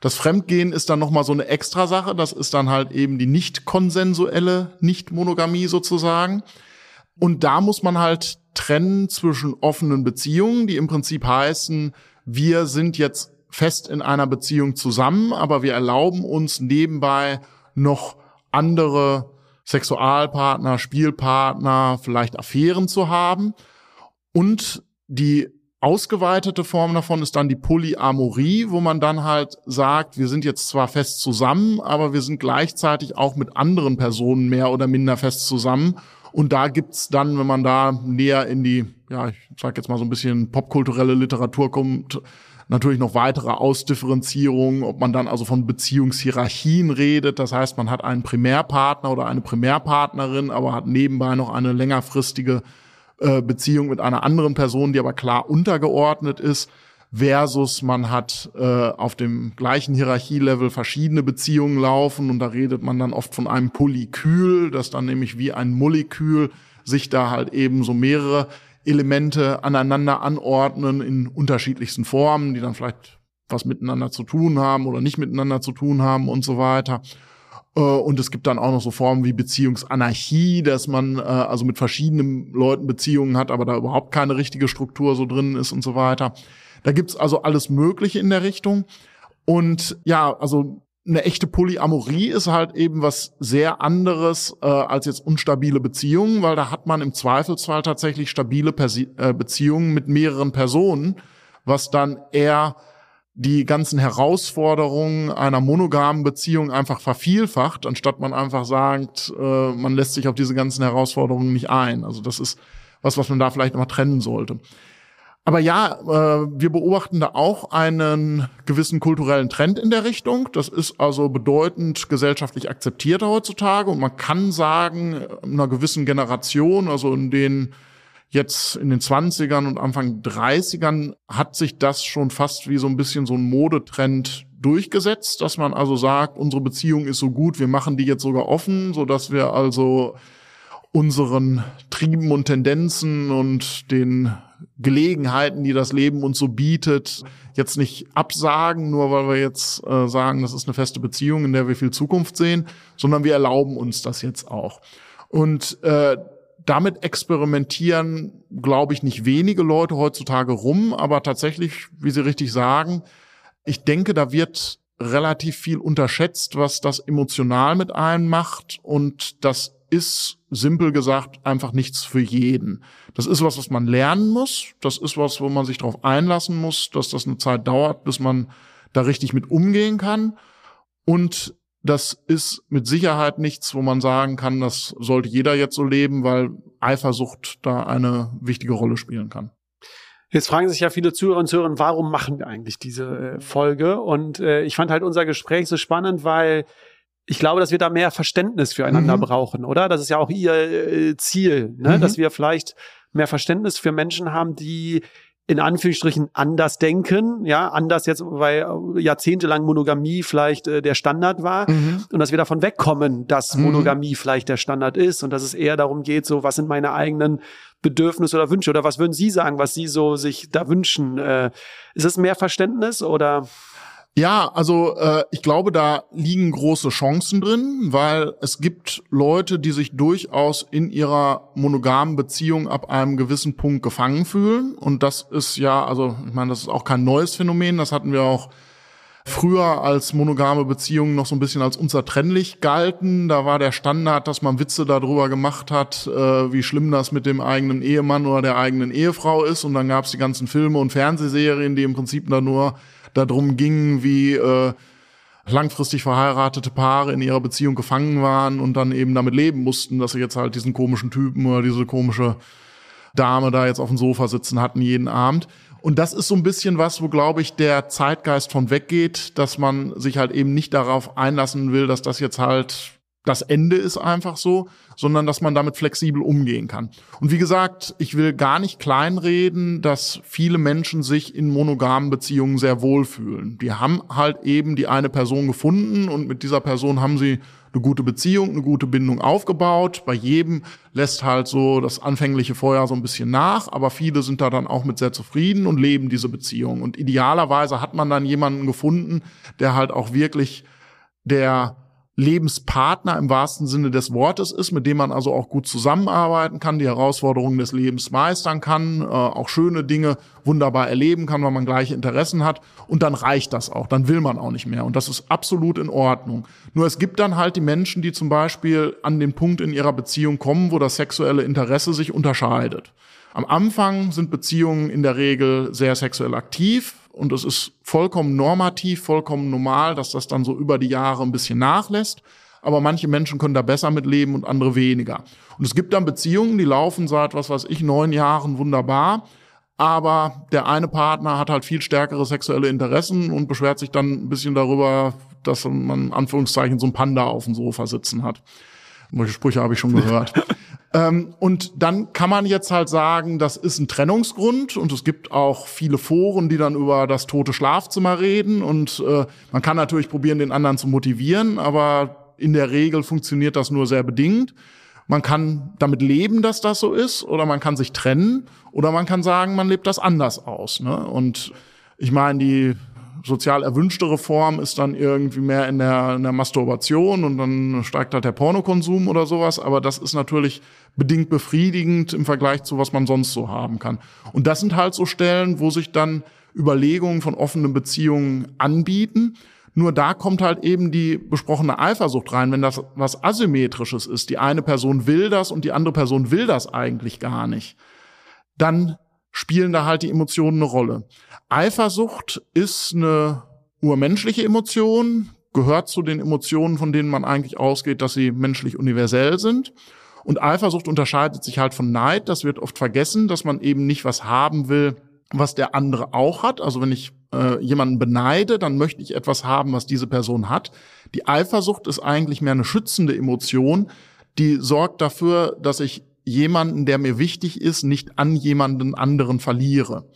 S1: Das Fremdgehen ist dann nochmal so eine Extrasache. Das ist dann halt eben die nicht konsensuelle Nichtmonogamie sozusagen. Und da muss man halt trennen zwischen offenen Beziehungen, die im Prinzip heißen, wir sind jetzt fest in einer Beziehung zusammen, aber wir erlauben uns nebenbei noch andere Sexualpartner, Spielpartner, vielleicht Affären zu haben. Und die ausgeweitete Form davon ist dann die Polyamorie, wo man dann halt sagt, wir sind jetzt zwar fest zusammen, aber wir sind gleichzeitig auch mit anderen Personen mehr oder minder fest zusammen. Und da gibt's dann, wenn man da näher in die, ja, ich sag jetzt mal so ein bisschen popkulturelle Literatur kommt, natürlich noch weitere Ausdifferenzierungen, ob man dann also von Beziehungshierarchien redet. Das heißt, man hat einen Primärpartner oder eine Primärpartnerin, aber hat nebenbei noch eine längerfristige äh, Beziehung mit einer anderen Person, die aber klar untergeordnet ist versus man hat äh, auf dem gleichen Hierarchielevel verschiedene Beziehungen laufen und da redet man dann oft von einem Polykül, das dann nämlich wie ein Molekül sich da halt eben so mehrere Elemente aneinander anordnen in unterschiedlichsten Formen, die dann vielleicht was miteinander zu tun haben oder nicht miteinander zu tun haben und so weiter. Äh, und es gibt dann auch noch so Formen wie Beziehungsanarchie, dass man äh, also mit verschiedenen Leuten Beziehungen hat, aber da überhaupt keine richtige Struktur so drin ist und so weiter. Da gibt's also alles Mögliche in der Richtung. Und ja, also eine echte Polyamorie ist halt eben was sehr anderes äh, als jetzt unstabile Beziehungen, weil da hat man im Zweifelsfall tatsächlich stabile Persi äh, Beziehungen mit mehreren Personen, was dann eher die ganzen Herausforderungen einer monogamen Beziehung einfach vervielfacht, anstatt man einfach sagt, äh, man lässt sich auf diese ganzen Herausforderungen nicht ein. Also das ist was, was man da vielleicht immer trennen sollte. Aber ja, äh, wir beobachten da auch einen gewissen kulturellen Trend in der Richtung. Das ist also bedeutend gesellschaftlich akzeptierter heutzutage. Und man kann sagen, in einer gewissen Generation, also in den jetzt in den 20ern und Anfang 30ern, hat sich das schon fast wie so ein bisschen so ein Modetrend durchgesetzt, dass man also sagt, unsere Beziehung ist so gut, wir machen die jetzt sogar offen, so dass wir also unseren Trieben und Tendenzen und den Gelegenheiten, die das Leben uns so bietet, jetzt nicht absagen, nur weil wir jetzt äh, sagen, das ist eine feste Beziehung, in der wir viel Zukunft sehen, sondern wir erlauben uns das jetzt auch. Und äh, damit experimentieren, glaube ich, nicht wenige Leute heutzutage rum, aber tatsächlich, wie Sie richtig sagen, ich denke, da wird relativ viel unterschätzt, was das emotional mit einem macht und das ist simpel gesagt einfach nichts für jeden. Das ist was, was man lernen muss. Das ist was, wo man sich darauf einlassen muss, dass das eine Zeit dauert, bis man da richtig mit umgehen kann. Und das ist mit Sicherheit nichts, wo man sagen kann, das sollte jeder jetzt so leben, weil Eifersucht da eine wichtige Rolle spielen kann.
S2: Jetzt fragen sich ja viele Zuhörer und Zuhörer, warum machen wir eigentlich diese äh, Folge? Und äh, ich fand halt unser Gespräch so spannend, weil ich glaube, dass wir da mehr Verständnis füreinander mhm. brauchen, oder? Das ist ja auch ihr äh, Ziel, ne? Mhm. dass wir vielleicht mehr Verständnis für Menschen haben, die in Anführungsstrichen anders denken, ja, anders jetzt, weil jahrzehntelang Monogamie vielleicht äh, der Standard war mhm. und dass wir davon wegkommen, dass mhm. Monogamie vielleicht der Standard ist und dass es eher darum geht, so was sind meine eigenen Bedürfnisse oder Wünsche oder was würden Sie sagen, was Sie so sich da wünschen? Äh, ist es mehr Verständnis oder?
S1: Ja, also äh, ich glaube, da liegen große Chancen drin, weil es gibt Leute, die sich durchaus in ihrer monogamen Beziehung ab einem gewissen Punkt gefangen fühlen. Und das ist ja, also ich meine, das ist auch kein neues Phänomen, das hatten wir auch früher als monogame Beziehungen noch so ein bisschen als unzertrennlich galten. Da war der Standard, dass man Witze darüber gemacht hat, äh, wie schlimm das mit dem eigenen Ehemann oder der eigenen Ehefrau ist. Und dann gab es die ganzen Filme und Fernsehserien, die im Prinzip da nur darum ging, wie äh, langfristig verheiratete Paare in ihrer Beziehung gefangen waren und dann eben damit leben mussten, dass sie jetzt halt diesen komischen Typen oder diese komische Dame da jetzt auf dem Sofa sitzen hatten jeden Abend. Und das ist so ein bisschen was, wo, glaube ich, der Zeitgeist von weggeht, dass man sich halt eben nicht darauf einlassen will, dass das jetzt halt das Ende ist einfach so, sondern dass man damit flexibel umgehen kann. Und wie gesagt, ich will gar nicht kleinreden, dass viele Menschen sich in monogamen Beziehungen sehr wohlfühlen. Die haben halt eben die eine Person gefunden und mit dieser Person haben sie eine gute Beziehung, eine gute Bindung aufgebaut. Bei jedem lässt halt so das anfängliche Feuer so ein bisschen nach, aber viele sind da dann auch mit sehr zufrieden und leben diese Beziehung. Und idealerweise hat man dann jemanden gefunden, der halt auch wirklich der Lebenspartner im wahrsten Sinne des Wortes ist, mit dem man also auch gut zusammenarbeiten kann, die Herausforderungen des Lebens meistern kann, äh, auch schöne Dinge wunderbar erleben kann, weil man gleiche Interessen hat. Und dann reicht das auch, dann will man auch nicht mehr. Und das ist absolut in Ordnung. Nur es gibt dann halt die Menschen, die zum Beispiel an den Punkt in ihrer Beziehung kommen, wo das sexuelle Interesse sich unterscheidet. Am Anfang sind Beziehungen in der Regel sehr sexuell aktiv und es ist vollkommen normativ, vollkommen normal, dass das dann so über die Jahre ein bisschen nachlässt. Aber manche Menschen können da besser mit leben und andere weniger. Und es gibt dann Beziehungen, die laufen seit, was weiß ich, neun Jahren wunderbar. Aber der eine Partner hat halt viel stärkere sexuelle Interessen und beschwert sich dann ein bisschen darüber, dass man in Anführungszeichen so ein Panda auf dem Sofa sitzen hat. Solche Sprüche habe ich schon gehört. ähm, und dann kann man jetzt halt sagen, das ist ein Trennungsgrund und es gibt auch viele Foren, die dann über das tote Schlafzimmer reden und äh, man kann natürlich probieren, den anderen zu motivieren, aber in der Regel funktioniert das nur sehr bedingt. Man kann damit leben, dass das so ist, oder man kann sich trennen, oder man kann sagen, man lebt das anders aus. Ne? Und ich meine, die sozial erwünschtere Form ist dann irgendwie mehr in der, in der Masturbation und dann steigt halt der Pornokonsum oder sowas. Aber das ist natürlich bedingt befriedigend im Vergleich zu was man sonst so haben kann. Und das sind halt so Stellen, wo sich dann Überlegungen von offenen Beziehungen anbieten. Nur da kommt halt eben die besprochene Eifersucht rein, wenn das was Asymmetrisches ist. Die eine Person will das und die andere Person will das eigentlich gar nicht. Dann spielen da halt die Emotionen eine Rolle. Eifersucht ist eine urmenschliche Emotion, gehört zu den Emotionen, von denen man eigentlich ausgeht, dass sie menschlich universell sind. Und Eifersucht unterscheidet sich halt von Neid. Das wird oft vergessen, dass man eben nicht was haben will, was der andere auch hat. Also wenn ich äh, jemanden beneide, dann möchte ich etwas haben, was diese Person hat. Die Eifersucht ist eigentlich mehr eine schützende Emotion, die sorgt dafür, dass ich jemanden, der mir wichtig ist, nicht an jemanden anderen verliere.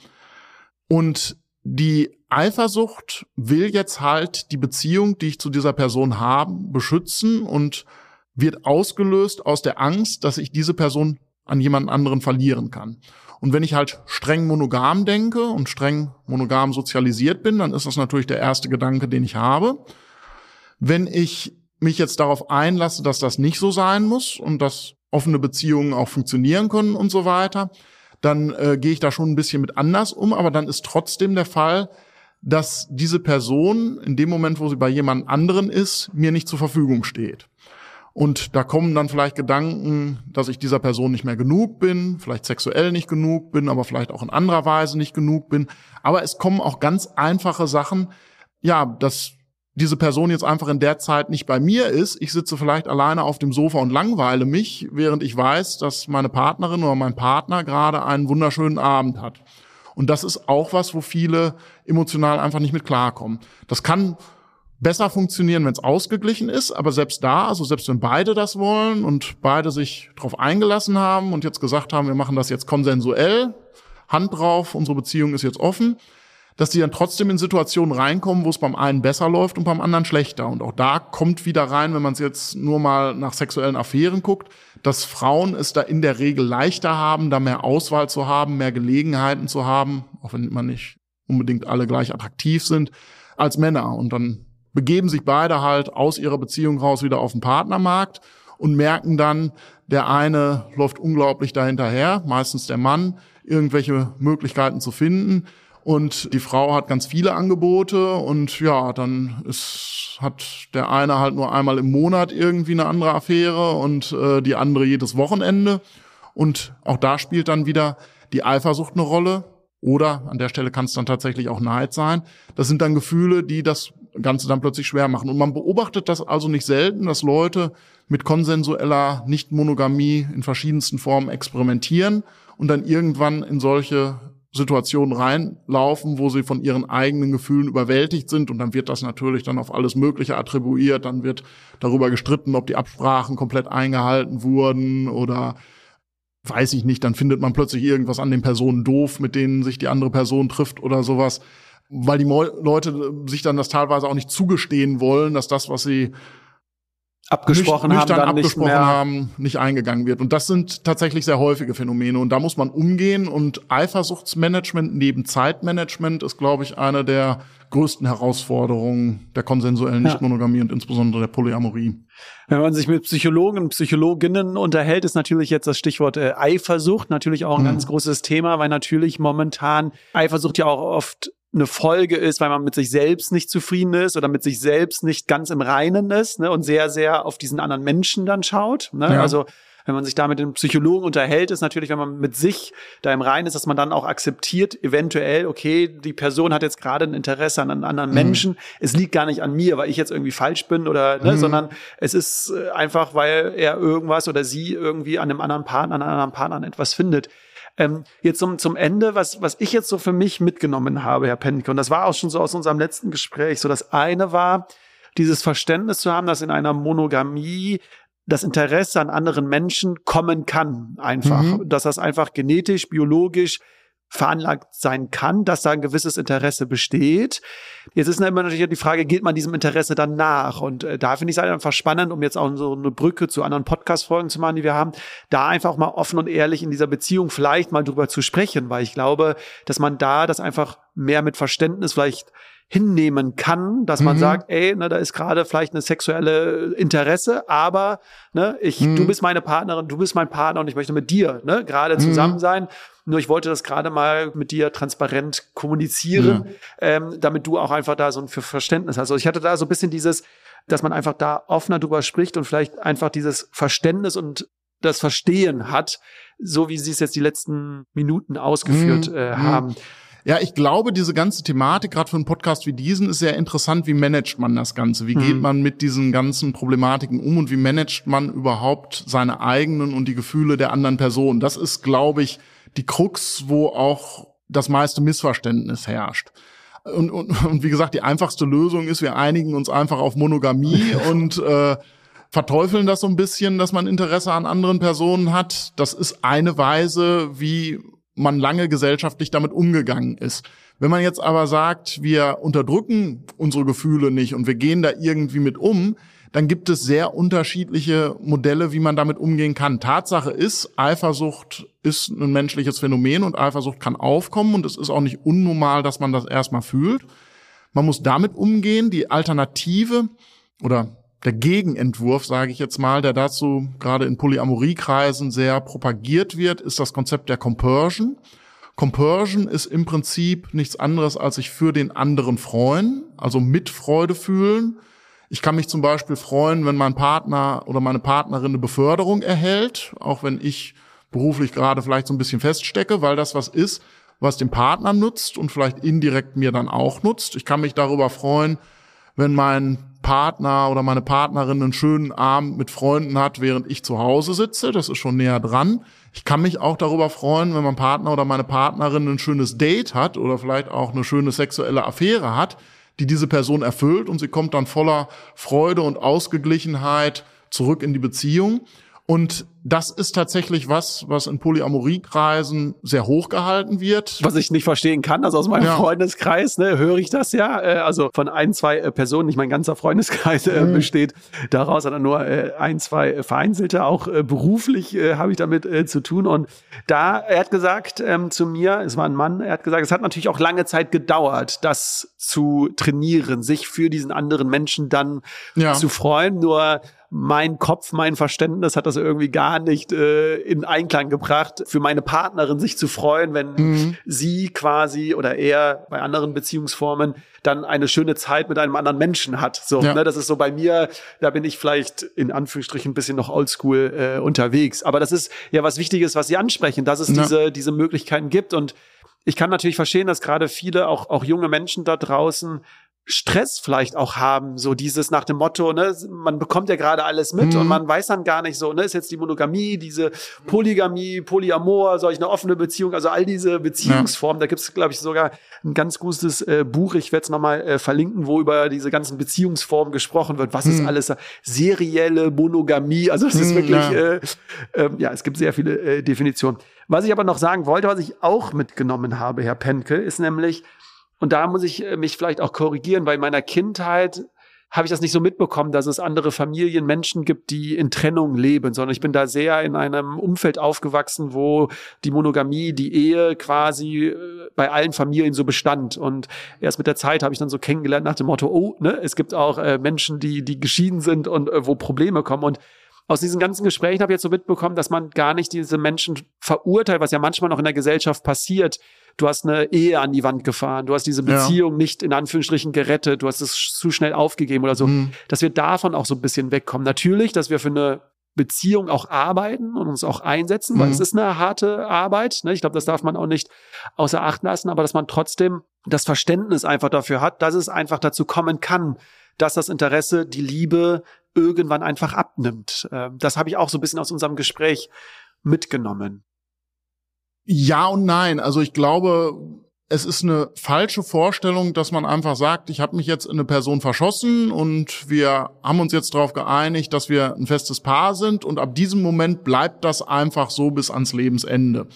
S1: Und die Eifersucht will jetzt halt die Beziehung, die ich zu dieser Person habe, beschützen und wird ausgelöst aus der Angst, dass ich diese Person an jemanden anderen verlieren kann. Und wenn ich halt streng monogam denke und streng monogam sozialisiert bin, dann ist das natürlich der erste Gedanke, den ich habe. Wenn ich mich jetzt darauf einlasse, dass das nicht so sein muss und dass offene Beziehungen auch funktionieren können und so weiter, dann äh, gehe ich da schon ein bisschen mit anders um, aber dann ist trotzdem der Fall, dass diese Person in dem Moment, wo sie bei jemand anderen ist, mir nicht zur Verfügung steht. Und da kommen dann vielleicht Gedanken, dass ich dieser Person nicht mehr genug bin, vielleicht sexuell nicht genug bin, aber vielleicht auch in anderer Weise nicht genug bin. Aber es kommen auch ganz einfache Sachen, ja, dass diese Person jetzt einfach in der Zeit nicht bei mir ist. Ich sitze vielleicht alleine auf dem Sofa und langweile mich, während ich weiß, dass meine Partnerin oder mein Partner gerade einen wunderschönen Abend hat. Und das ist auch was, wo viele emotional einfach nicht mit klarkommen. Das kann besser funktionieren, wenn es ausgeglichen ist, aber selbst da, also selbst wenn beide das wollen und beide sich darauf eingelassen haben und jetzt gesagt haben, wir machen das jetzt konsensuell, Hand drauf, unsere Beziehung ist jetzt offen, dass die dann trotzdem in Situationen reinkommen, wo es beim einen besser läuft und beim anderen schlechter. Und auch da kommt wieder rein, wenn man es jetzt nur mal nach sexuellen Affären guckt, dass Frauen es da in der Regel leichter haben, da mehr Auswahl zu haben, mehr Gelegenheiten zu haben, auch wenn man nicht unbedingt alle gleich attraktiv sind, als Männer. Und dann begeben sich beide halt aus ihrer Beziehung raus wieder auf den Partnermarkt und merken dann, der eine läuft unglaublich dahinterher, meistens der Mann, irgendwelche Möglichkeiten zu finden. Und die Frau hat ganz viele Angebote und ja, dann ist, hat der eine halt nur einmal im Monat irgendwie eine andere Affäre und äh, die andere jedes Wochenende. Und auch da spielt dann wieder die Eifersucht eine Rolle. Oder an der Stelle kann es dann tatsächlich auch Neid sein. Das sind dann Gefühle, die das Ganze dann plötzlich schwer machen. Und man beobachtet das also nicht selten, dass Leute mit konsensueller Nichtmonogamie in verschiedensten Formen experimentieren und dann irgendwann in solche Situationen reinlaufen, wo sie von ihren eigenen Gefühlen überwältigt sind. Und dann wird das natürlich dann auf alles Mögliche attribuiert, dann wird darüber gestritten, ob die Absprachen komplett eingehalten wurden oder weiß ich nicht, dann findet man plötzlich irgendwas an den Personen doof, mit denen sich die andere Person trifft oder sowas. Weil die Leute sich dann das teilweise auch nicht zugestehen wollen, dass das, was sie
S2: abgesprochen
S1: nicht,
S2: haben, dann
S1: abgesprochen
S2: nicht mehr.
S1: haben, nicht eingegangen wird. Und das sind tatsächlich sehr häufige Phänomene. Und da muss man umgehen. Und Eifersuchtsmanagement neben Zeitmanagement ist, glaube ich, eine der größten Herausforderungen der konsensuellen ja. Nichtmonogamie und insbesondere der Polyamorie.
S2: Wenn man sich mit Psychologen und Psychologinnen unterhält, ist natürlich jetzt das Stichwort äh, Eifersucht natürlich auch ein mhm. ganz großes Thema, weil natürlich momentan Eifersucht ja auch oft eine Folge ist, weil man mit sich selbst nicht zufrieden ist oder mit sich selbst nicht ganz im Reinen ist ne, und sehr, sehr auf diesen anderen Menschen dann schaut. Ne? Ja. Also wenn man sich da mit den Psychologen unterhält, ist natürlich, wenn man mit sich da im Reinen ist, dass man dann auch akzeptiert, eventuell, okay, die Person hat jetzt gerade ein Interesse an einem anderen mhm. Menschen. Es liegt gar nicht an mir, weil ich jetzt irgendwie falsch bin oder, ne, mhm. sondern es ist äh, einfach, weil er irgendwas oder sie irgendwie an einem anderen Partner, an einem anderen Partner etwas findet. Ähm, jetzt zum, zum Ende, was, was ich jetzt so für mich mitgenommen habe, Herr Penke, und das war auch schon so aus unserem letzten Gespräch, so das eine war, dieses Verständnis zu haben, dass in einer Monogamie das Interesse an anderen Menschen kommen kann, einfach. Mhm. Dass das einfach genetisch, biologisch veranlagt sein kann, dass da ein gewisses Interesse besteht. Jetzt ist immer natürlich die Frage, geht man diesem Interesse dann nach? Und äh, da finde ich es halt einfach spannend, um jetzt auch so eine Brücke zu anderen Podcast-Folgen zu machen, die wir haben, da einfach mal offen und ehrlich in dieser Beziehung vielleicht mal drüber zu sprechen, weil ich glaube, dass man da das einfach mehr mit Verständnis vielleicht hinnehmen kann, dass man mhm. sagt, ey, ne, da ist gerade vielleicht eine sexuelle Interesse, aber ne, ich, mhm. du bist meine Partnerin, du bist mein Partner und ich möchte mit dir ne, gerade mhm. zusammen sein. Nur ich wollte das gerade mal mit dir transparent kommunizieren, ja. ähm, damit du auch einfach da so ein Verständnis hast. Also ich hatte da so ein bisschen dieses, dass man einfach da offener drüber spricht und vielleicht einfach dieses Verständnis und das Verstehen hat, so wie sie es jetzt die letzten Minuten ausgeführt mhm. äh, haben.
S1: Ja, ich glaube, diese ganze Thematik, gerade für einen Podcast wie diesen, ist sehr interessant. Wie managt man das Ganze? Wie mhm. geht man mit diesen ganzen Problematiken um und wie managt man überhaupt seine eigenen und die Gefühle der anderen Person? Das ist, glaube ich, die Krux, wo auch das meiste Missverständnis herrscht. Und, und, und wie gesagt, die einfachste Lösung ist, wir einigen uns einfach auf Monogamie und äh, verteufeln das so ein bisschen, dass man Interesse an anderen Personen hat. Das ist eine Weise, wie man lange gesellschaftlich damit umgegangen ist. Wenn man jetzt aber sagt, wir unterdrücken unsere Gefühle nicht und wir gehen da irgendwie mit um, dann gibt es sehr unterschiedliche Modelle, wie man damit umgehen kann. Tatsache ist, Eifersucht ist ein menschliches Phänomen und Eifersucht kann aufkommen und es ist auch nicht unnormal, dass man das erstmal fühlt. Man muss damit umgehen. Die Alternative oder der Gegenentwurf, sage ich jetzt mal, der dazu gerade in Polyamoriekreisen sehr propagiert wird, ist das Konzept der Compersion. Compersion ist im Prinzip nichts anderes als sich für den anderen freuen, also mit Freude fühlen. Ich kann mich zum Beispiel freuen, wenn mein Partner oder meine Partnerin eine Beförderung erhält, auch wenn ich beruflich gerade vielleicht so ein bisschen feststecke, weil das was ist, was dem Partner nutzt und vielleicht indirekt mir dann auch nutzt. Ich kann mich darüber freuen, wenn mein Partner oder meine Partnerin einen schönen Abend mit Freunden hat, während ich zu Hause sitze. Das ist schon näher dran. Ich kann mich auch darüber freuen, wenn mein Partner oder meine Partnerin ein schönes Date hat oder vielleicht auch eine schöne sexuelle Affäre hat, die diese Person erfüllt und sie kommt dann voller Freude und Ausgeglichenheit zurück in die Beziehung. Und das ist tatsächlich was, was in Polyamoriekreisen sehr hoch gehalten wird.
S2: Was ich nicht verstehen kann, also aus meinem ja. Freundeskreis, ne, höre ich das ja. Äh, also von ein, zwei äh, Personen, nicht mein ganzer Freundeskreis äh, mhm. besteht daraus, sondern nur äh, ein, zwei vereinzelte. Auch äh, beruflich äh, habe ich damit äh, zu tun. Und da, er hat gesagt ähm, zu mir, es war ein Mann, er hat gesagt, es hat natürlich auch lange Zeit gedauert, das zu trainieren, sich für diesen anderen Menschen dann ja. zu freuen. Nur mein Kopf, mein Verständnis hat das irgendwie gar nicht äh, in Einklang gebracht, für meine Partnerin sich zu freuen, wenn mhm. sie quasi oder er bei anderen Beziehungsformen dann eine schöne Zeit mit einem anderen Menschen hat. So, ja. ne, das ist so bei mir, da bin ich vielleicht in Anführungsstrichen ein bisschen noch oldschool äh, unterwegs. Aber das ist ja was Wichtiges, was Sie ansprechen, dass es ja. diese, diese Möglichkeiten gibt. Und ich kann natürlich verstehen, dass gerade viele, auch, auch junge Menschen da draußen, Stress vielleicht auch haben, so dieses nach dem Motto, ne, man bekommt ja gerade alles mit mhm. und man weiß dann gar nicht so, ne, ist jetzt die Monogamie, diese Polygamie, Polyamor, soll ich eine offene Beziehung, also all diese Beziehungsformen, ja. da gibt's glaube ich sogar ein ganz gutes äh, Buch, ich werde es nochmal äh, verlinken, wo über diese ganzen Beziehungsformen gesprochen wird, was mhm. ist alles serielle Monogamie, also das ist mhm, wirklich, ja. Äh, äh, ja, es gibt sehr viele äh, Definitionen. Was ich aber noch sagen wollte, was ich auch mitgenommen habe, Herr Penke, ist nämlich, und da muss ich äh, mich vielleicht auch korrigieren, weil in meiner Kindheit habe ich das nicht so mitbekommen, dass es andere Familien, Menschen gibt, die in Trennung leben, sondern ich bin da sehr in einem Umfeld aufgewachsen, wo die Monogamie, die Ehe quasi äh, bei allen Familien so bestand. Und erst mit der Zeit habe ich dann so kennengelernt nach dem Motto, oh, ne, es gibt auch äh, Menschen, die, die geschieden sind und äh, wo Probleme kommen. Und aus diesen ganzen Gesprächen habe ich jetzt so mitbekommen, dass man gar nicht diese Menschen verurteilt, was ja manchmal noch in der Gesellschaft passiert, du hast eine Ehe an die Wand gefahren, du hast diese Beziehung ja. nicht in Anführungsstrichen gerettet, du hast es zu schnell aufgegeben oder so, mhm. dass wir davon auch so ein bisschen wegkommen. Natürlich, dass wir für eine Beziehung auch arbeiten und uns auch einsetzen, weil mhm. es ist eine harte Arbeit. Ne? Ich glaube, das darf man auch nicht außer Acht lassen, aber dass man trotzdem das Verständnis einfach dafür hat, dass es einfach dazu kommen kann, dass das Interesse, die Liebe irgendwann einfach abnimmt. Ähm, das habe ich auch so ein bisschen aus unserem Gespräch mitgenommen.
S1: Ja und nein. Also ich glaube, es ist eine falsche Vorstellung, dass man einfach sagt, ich habe mich jetzt in eine Person verschossen und wir haben uns jetzt darauf geeinigt, dass wir ein festes Paar sind und ab diesem Moment bleibt das einfach so bis ans Lebensende.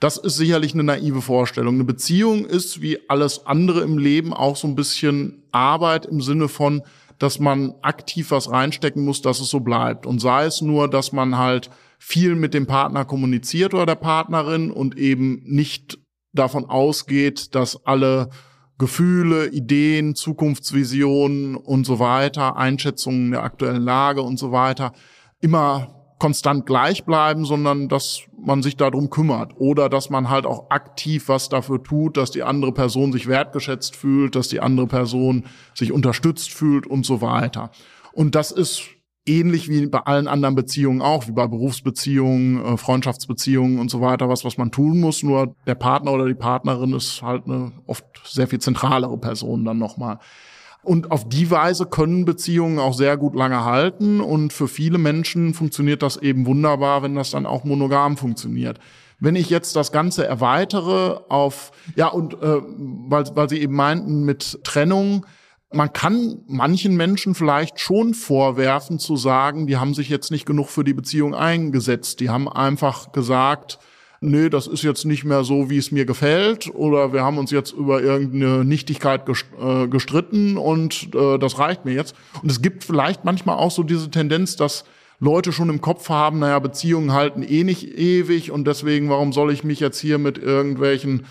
S1: Das ist sicherlich eine naive Vorstellung. Eine Beziehung ist wie alles andere im Leben auch so ein bisschen Arbeit im Sinne von, dass man aktiv was reinstecken muss, dass es so bleibt. Und sei es nur, dass man halt viel mit dem Partner kommuniziert oder der Partnerin und eben nicht davon ausgeht, dass alle Gefühle, Ideen, Zukunftsvisionen und so weiter, Einschätzungen der aktuellen Lage und so weiter immer konstant gleich bleiben, sondern dass man sich darum kümmert oder dass man halt auch aktiv was dafür tut, dass die andere Person sich wertgeschätzt fühlt, dass die andere Person sich unterstützt fühlt und so weiter. Und das ist ähnlich wie bei allen anderen Beziehungen auch, wie bei Berufsbeziehungen, äh, Freundschaftsbeziehungen und so weiter, was, was man tun muss. Nur der Partner oder die Partnerin ist halt eine oft sehr viel zentralere Person dann nochmal. Und auf die Weise können Beziehungen auch sehr gut lange halten. Und für viele Menschen funktioniert das eben wunderbar, wenn das dann auch monogam funktioniert. Wenn ich jetzt das Ganze erweitere auf, ja, und äh, weil, weil Sie eben meinten mit Trennung, man kann manchen Menschen vielleicht schon vorwerfen zu sagen, die haben sich jetzt nicht genug für die Beziehung eingesetzt. Die haben einfach gesagt, nee, das ist jetzt nicht mehr so, wie es mir gefällt, oder wir haben uns jetzt über irgendeine Nichtigkeit äh, gestritten und äh, das reicht mir jetzt. Und es gibt vielleicht manchmal auch so diese Tendenz, dass Leute schon im Kopf haben, naja, Beziehungen halten eh nicht ewig und deswegen, warum soll ich mich jetzt hier mit irgendwelchen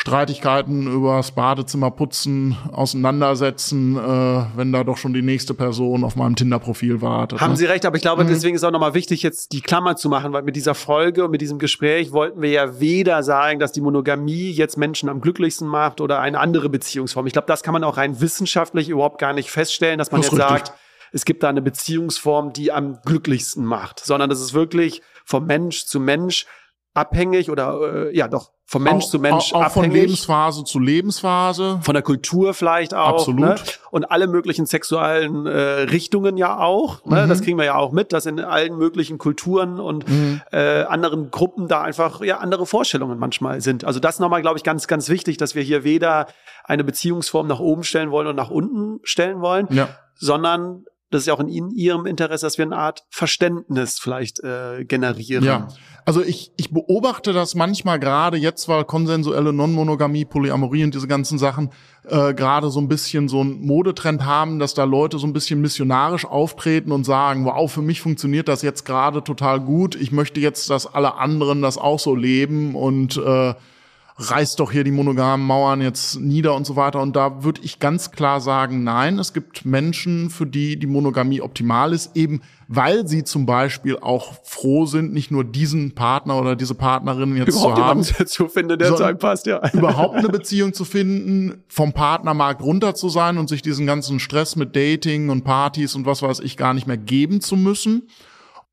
S1: Streitigkeiten übers Badezimmer putzen auseinandersetzen, äh, wenn da doch schon die nächste Person auf meinem Tinder-Profil wartet.
S2: Haben ne? Sie recht, aber ich glaube, mhm. deswegen ist auch nochmal wichtig, jetzt die Klammer zu machen, weil mit dieser Folge und mit diesem Gespräch wollten wir ja weder sagen, dass die Monogamie jetzt Menschen am glücklichsten macht oder eine andere Beziehungsform. Ich glaube, das kann man auch rein wissenschaftlich überhaupt gar nicht feststellen, dass man das jetzt richtig. sagt, es gibt da eine Beziehungsform, die am glücklichsten macht, sondern das ist wirklich vom Mensch zu Mensch abhängig oder äh, ja doch vom Mensch
S1: auch,
S2: zu Mensch
S1: auch, auch abhängig. von Lebensphase zu Lebensphase.
S2: Von der Kultur vielleicht auch.
S1: Absolut. Ne?
S2: Und alle möglichen sexuellen äh, Richtungen ja auch. Ne? Mhm. Das kriegen wir ja auch mit, dass in allen möglichen Kulturen und mhm. äh, anderen Gruppen da einfach ja andere Vorstellungen manchmal sind. Also das nochmal, glaube ich, ganz, ganz wichtig, dass wir hier weder eine Beziehungsform nach oben stellen wollen und nach unten stellen wollen, ja. sondern das ist ja auch in Ihrem Interesse, dass wir eine Art Verständnis vielleicht äh, generieren. Ja,
S1: also ich, ich beobachte das manchmal gerade jetzt, weil konsensuelle Non-Monogamie, Polyamorie und diese ganzen Sachen äh, gerade so ein bisschen so ein Modetrend haben, dass da Leute so ein bisschen missionarisch auftreten und sagen, wow, für mich funktioniert das jetzt gerade total gut, ich möchte jetzt, dass alle anderen das auch so leben und äh, reißt doch hier die monogamen Mauern jetzt nieder und so weiter. Und da würde ich ganz klar sagen, nein, es gibt Menschen, für die die Monogamie optimal ist, eben weil sie zum Beispiel auch froh sind, nicht nur diesen Partner oder diese Partnerin jetzt
S2: überhaupt
S1: zu haben,
S2: zu finden, der zu einem passt, ja.
S1: überhaupt eine Beziehung zu finden, vom Partnermarkt runter zu sein und sich diesen ganzen Stress mit Dating und Partys und was weiß ich gar nicht mehr geben zu müssen.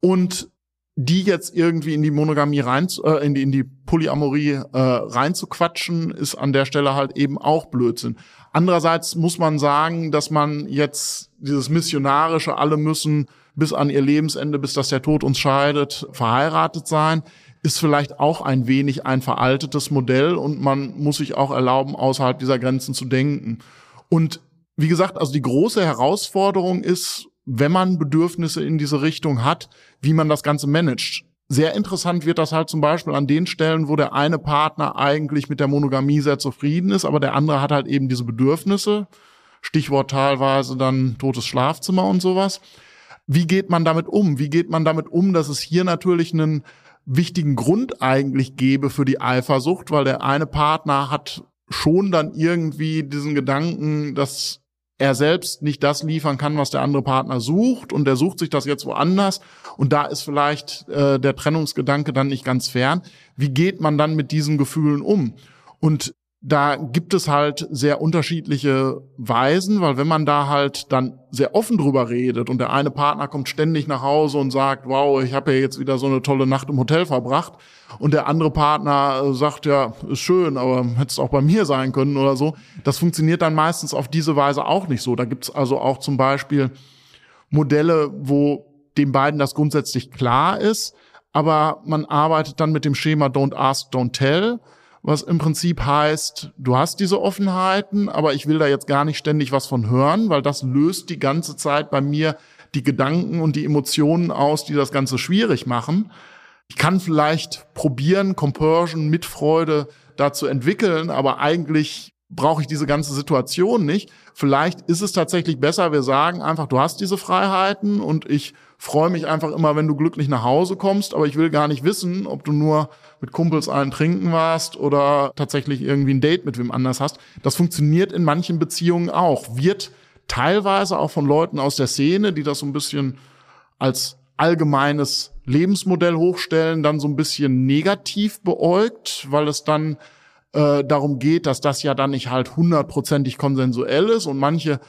S1: Und die jetzt irgendwie in die Monogamie rein, äh, in die, in die Polyamorie äh, reinzuquatschen, ist an der Stelle halt eben auch Blödsinn. Andererseits muss man sagen, dass man jetzt dieses missionarische, alle müssen bis an ihr Lebensende, bis dass der Tod uns scheidet, verheiratet sein, ist vielleicht auch ein wenig ein veraltetes Modell und man muss sich auch erlauben, außerhalb dieser Grenzen zu denken. Und wie gesagt, also die große Herausforderung ist, wenn man Bedürfnisse in diese Richtung hat, wie man das Ganze managt. Sehr interessant wird das halt zum Beispiel an den Stellen, wo der eine Partner eigentlich mit der Monogamie sehr zufrieden ist, aber der andere hat halt eben diese Bedürfnisse. Stichwort teilweise dann totes Schlafzimmer und sowas. Wie geht man damit um? Wie geht man damit um, dass es hier natürlich einen wichtigen Grund eigentlich gäbe für die Eifersucht, weil der eine Partner hat schon dann irgendwie diesen Gedanken, dass er selbst nicht das liefern kann, was der andere Partner sucht und der sucht sich das jetzt woanders und da ist vielleicht äh, der Trennungsgedanke dann nicht ganz fern. Wie geht man dann mit diesen Gefühlen um? Und da gibt es halt sehr unterschiedliche Weisen, weil wenn man da halt dann sehr offen drüber redet und der eine Partner kommt ständig nach Hause und sagt, wow, ich habe ja jetzt wieder so eine tolle Nacht im Hotel verbracht und der andere Partner sagt, ja, ist schön, aber hätte es auch bei mir sein können oder so, das funktioniert dann meistens auf diese Weise auch nicht so. Da gibt's also auch zum Beispiel Modelle, wo den beiden das grundsätzlich klar ist, aber man arbeitet dann mit dem Schema Don't Ask, Don't Tell was im Prinzip heißt, du hast diese Offenheiten, aber ich will da jetzt gar nicht ständig was von hören, weil das löst die ganze Zeit bei mir die Gedanken und die Emotionen aus, die das Ganze schwierig machen. Ich kann vielleicht probieren, Compersion mit Freude da zu entwickeln, aber eigentlich brauche ich diese ganze Situation nicht. Vielleicht ist es tatsächlich besser, wir sagen einfach, du hast diese Freiheiten und ich freue mich einfach immer, wenn du glücklich nach Hause kommst, aber ich will gar nicht wissen, ob du nur mit Kumpels einen trinken warst oder tatsächlich irgendwie ein Date mit wem anders hast. Das funktioniert in manchen Beziehungen auch. Wird teilweise auch von Leuten aus der Szene, die das so ein bisschen als allgemeines Lebensmodell hochstellen, dann so ein bisschen negativ beäugt, weil es dann äh, darum geht, dass das ja dann nicht halt hundertprozentig konsensuell ist und manche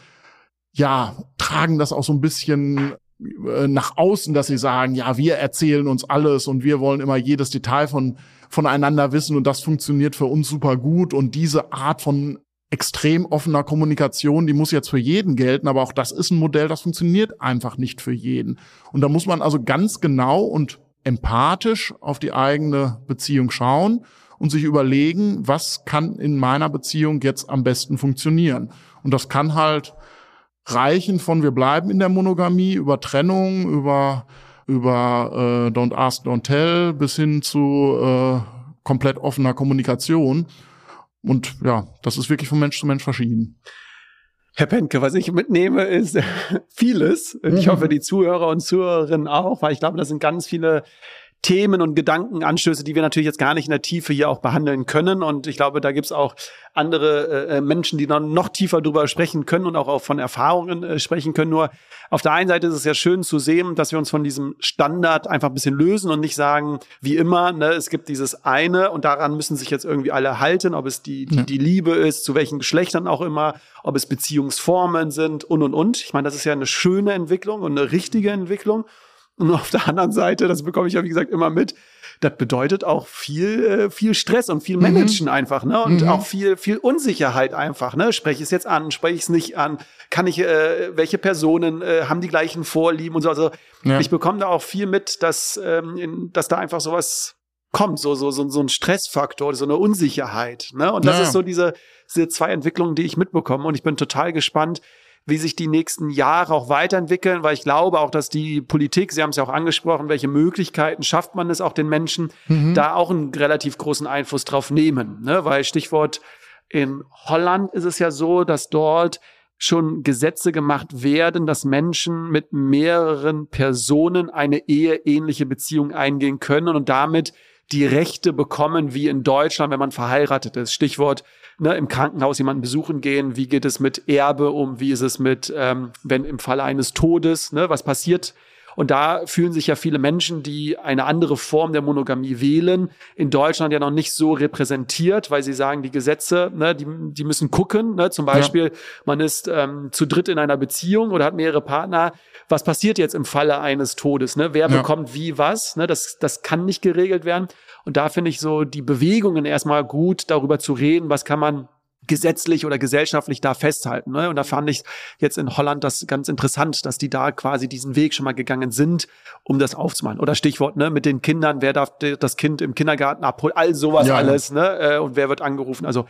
S1: ja tragen das auch so ein bisschen nach außen, dass sie sagen, ja, wir erzählen uns alles und wir wollen immer jedes Detail von voneinander wissen und das funktioniert für uns super gut und diese Art von extrem offener Kommunikation, die muss jetzt für jeden gelten, aber auch das ist ein Modell, das funktioniert einfach nicht für jeden. Und da muss man also ganz genau und empathisch auf die eigene Beziehung schauen und sich überlegen, was kann in meiner Beziehung jetzt am besten funktionieren. Und das kann halt reichen von wir bleiben in der Monogamie über Trennung, über über äh, Don't Ask, Don't Tell bis hin zu äh, komplett offener Kommunikation. Und ja, das ist wirklich von Mensch zu Mensch verschieden.
S2: Herr Penke, was ich mitnehme, ist vieles. Ich mhm. hoffe, die Zuhörer und Zuhörerinnen auch, weil ich glaube, das sind ganz viele Themen und Gedankenanstöße, die wir natürlich jetzt gar nicht in der Tiefe hier auch behandeln können. Und ich glaube, da gibt's auch andere äh, Menschen, die dann noch tiefer drüber sprechen können und auch, auch von Erfahrungen äh, sprechen können. Nur auf der einen Seite ist es ja schön zu sehen, dass wir uns von diesem Standard einfach ein bisschen lösen und nicht sagen, wie immer, ne, es gibt dieses eine und daran müssen sich jetzt irgendwie alle halten, ob es die, die, die Liebe ist, zu welchen Geschlechtern auch immer, ob es Beziehungsformen sind und und und. Ich meine, das ist ja eine schöne Entwicklung und eine richtige Entwicklung. Und auf der anderen Seite, das bekomme ich ja wie gesagt immer mit, das bedeutet auch viel, äh, viel Stress und viel Managen mhm. einfach, ne? Und mhm. auch viel, viel Unsicherheit einfach, ne? Spreche ich es jetzt an, spreche ich es nicht an? Kann ich, äh, welche Personen äh, haben die gleichen Vorlieben und so? Also ja. ich bekomme da auch viel mit, dass, ähm, in, dass da einfach sowas kommt, so, so, so, so ein Stressfaktor, so eine Unsicherheit, ne? Und das ja. ist so diese, diese zwei Entwicklungen, die ich mitbekomme. Und ich bin total gespannt, wie sich die nächsten Jahre auch weiterentwickeln, weil ich glaube auch, dass die Politik, Sie haben es ja auch angesprochen, welche Möglichkeiten schafft man es auch den Menschen, mhm. da auch einen relativ großen Einfluss drauf nehmen. Ne? Weil Stichwort in Holland ist es ja so, dass dort schon Gesetze gemacht werden, dass Menschen mit mehreren Personen eine eheähnliche Beziehung eingehen können und damit die Rechte bekommen wie in Deutschland, wenn man verheiratet ist. Stichwort ne, im Krankenhaus jemanden besuchen gehen, wie geht es mit Erbe um, wie ist es mit, ähm, wenn im Falle eines Todes, ne, was passiert und da fühlen sich ja viele Menschen, die eine andere Form der Monogamie wählen, in Deutschland ja noch nicht so repräsentiert, weil sie sagen, die Gesetze, ne, die, die müssen gucken. Ne? Zum Beispiel, ja. man ist ähm, zu dritt in einer Beziehung oder hat mehrere Partner. Was passiert jetzt im Falle eines Todes? Ne? Wer ja. bekommt wie was? Ne? Das, das kann nicht geregelt werden. Und da finde ich so die Bewegungen erstmal gut, darüber zu reden, was kann man gesetzlich oder gesellschaftlich da festhalten. Ne? Und da fand ich jetzt in Holland das ganz interessant, dass die da quasi diesen Weg schon mal gegangen sind, um das aufzumachen. Oder Stichwort, ne, mit den Kindern, wer darf das Kind im Kindergarten abholen, all sowas ja, alles, ne? Äh, und wer wird angerufen. Also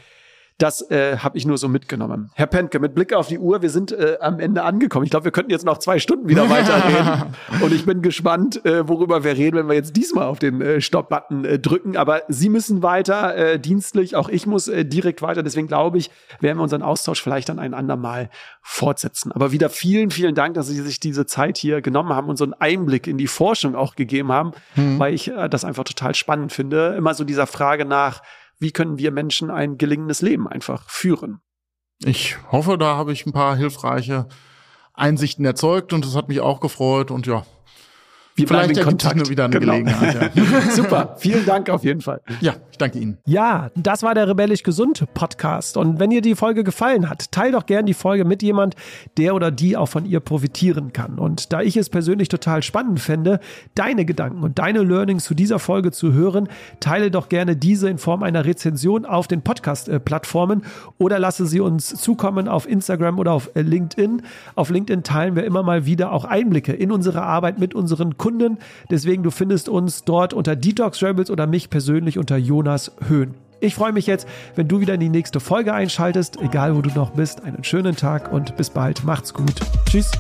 S2: das äh, habe ich nur so mitgenommen. Herr Pentke, mit Blick auf die Uhr, wir sind äh, am Ende angekommen. Ich glaube, wir könnten jetzt noch zwei Stunden wieder weiterreden. Und ich bin gespannt, äh, worüber wir reden, wenn wir jetzt diesmal auf den äh, Stopp-Button äh, drücken. Aber Sie müssen weiter äh, dienstlich, auch ich muss äh, direkt weiter. Deswegen glaube ich, werden wir unseren Austausch vielleicht dann ein andermal fortsetzen. Aber wieder vielen, vielen Dank, dass Sie sich diese Zeit hier genommen haben und so einen Einblick in die Forschung auch gegeben haben, hm. weil ich äh, das einfach total spannend finde. Immer so dieser Frage nach, wie können wir Menschen ein gelingendes Leben einfach führen.
S1: Ich hoffe, da habe ich ein paar hilfreiche Einsichten erzeugt und das hat mich auch gefreut und ja,
S2: wir bleiben Vielleicht in Kontakt. Nur
S1: wieder eine genau. Gelegenheit.
S2: Ja. Super, vielen Dank auf jeden Fall.
S1: Ja, ich danke Ihnen.
S4: Ja, das war der Rebellisch Gesund Podcast. Und wenn dir die Folge gefallen hat, teil doch gern die Folge mit jemand, der oder die auch von ihr profitieren kann. Und da ich es persönlich total spannend fände, deine Gedanken und deine Learnings zu dieser Folge zu hören, teile doch gerne diese in Form einer Rezension auf den Podcast-Plattformen oder lasse sie uns zukommen auf Instagram oder auf LinkedIn. Auf LinkedIn teilen wir immer mal wieder auch Einblicke in unsere Arbeit mit unseren Kunden Kunden. Deswegen, du findest uns dort unter Detox Rebels oder mich persönlich unter Jonas Höhn. Ich freue mich jetzt, wenn du wieder in die nächste Folge einschaltest, egal wo du noch bist. Einen schönen Tag und bis bald. Macht's gut. Tschüss.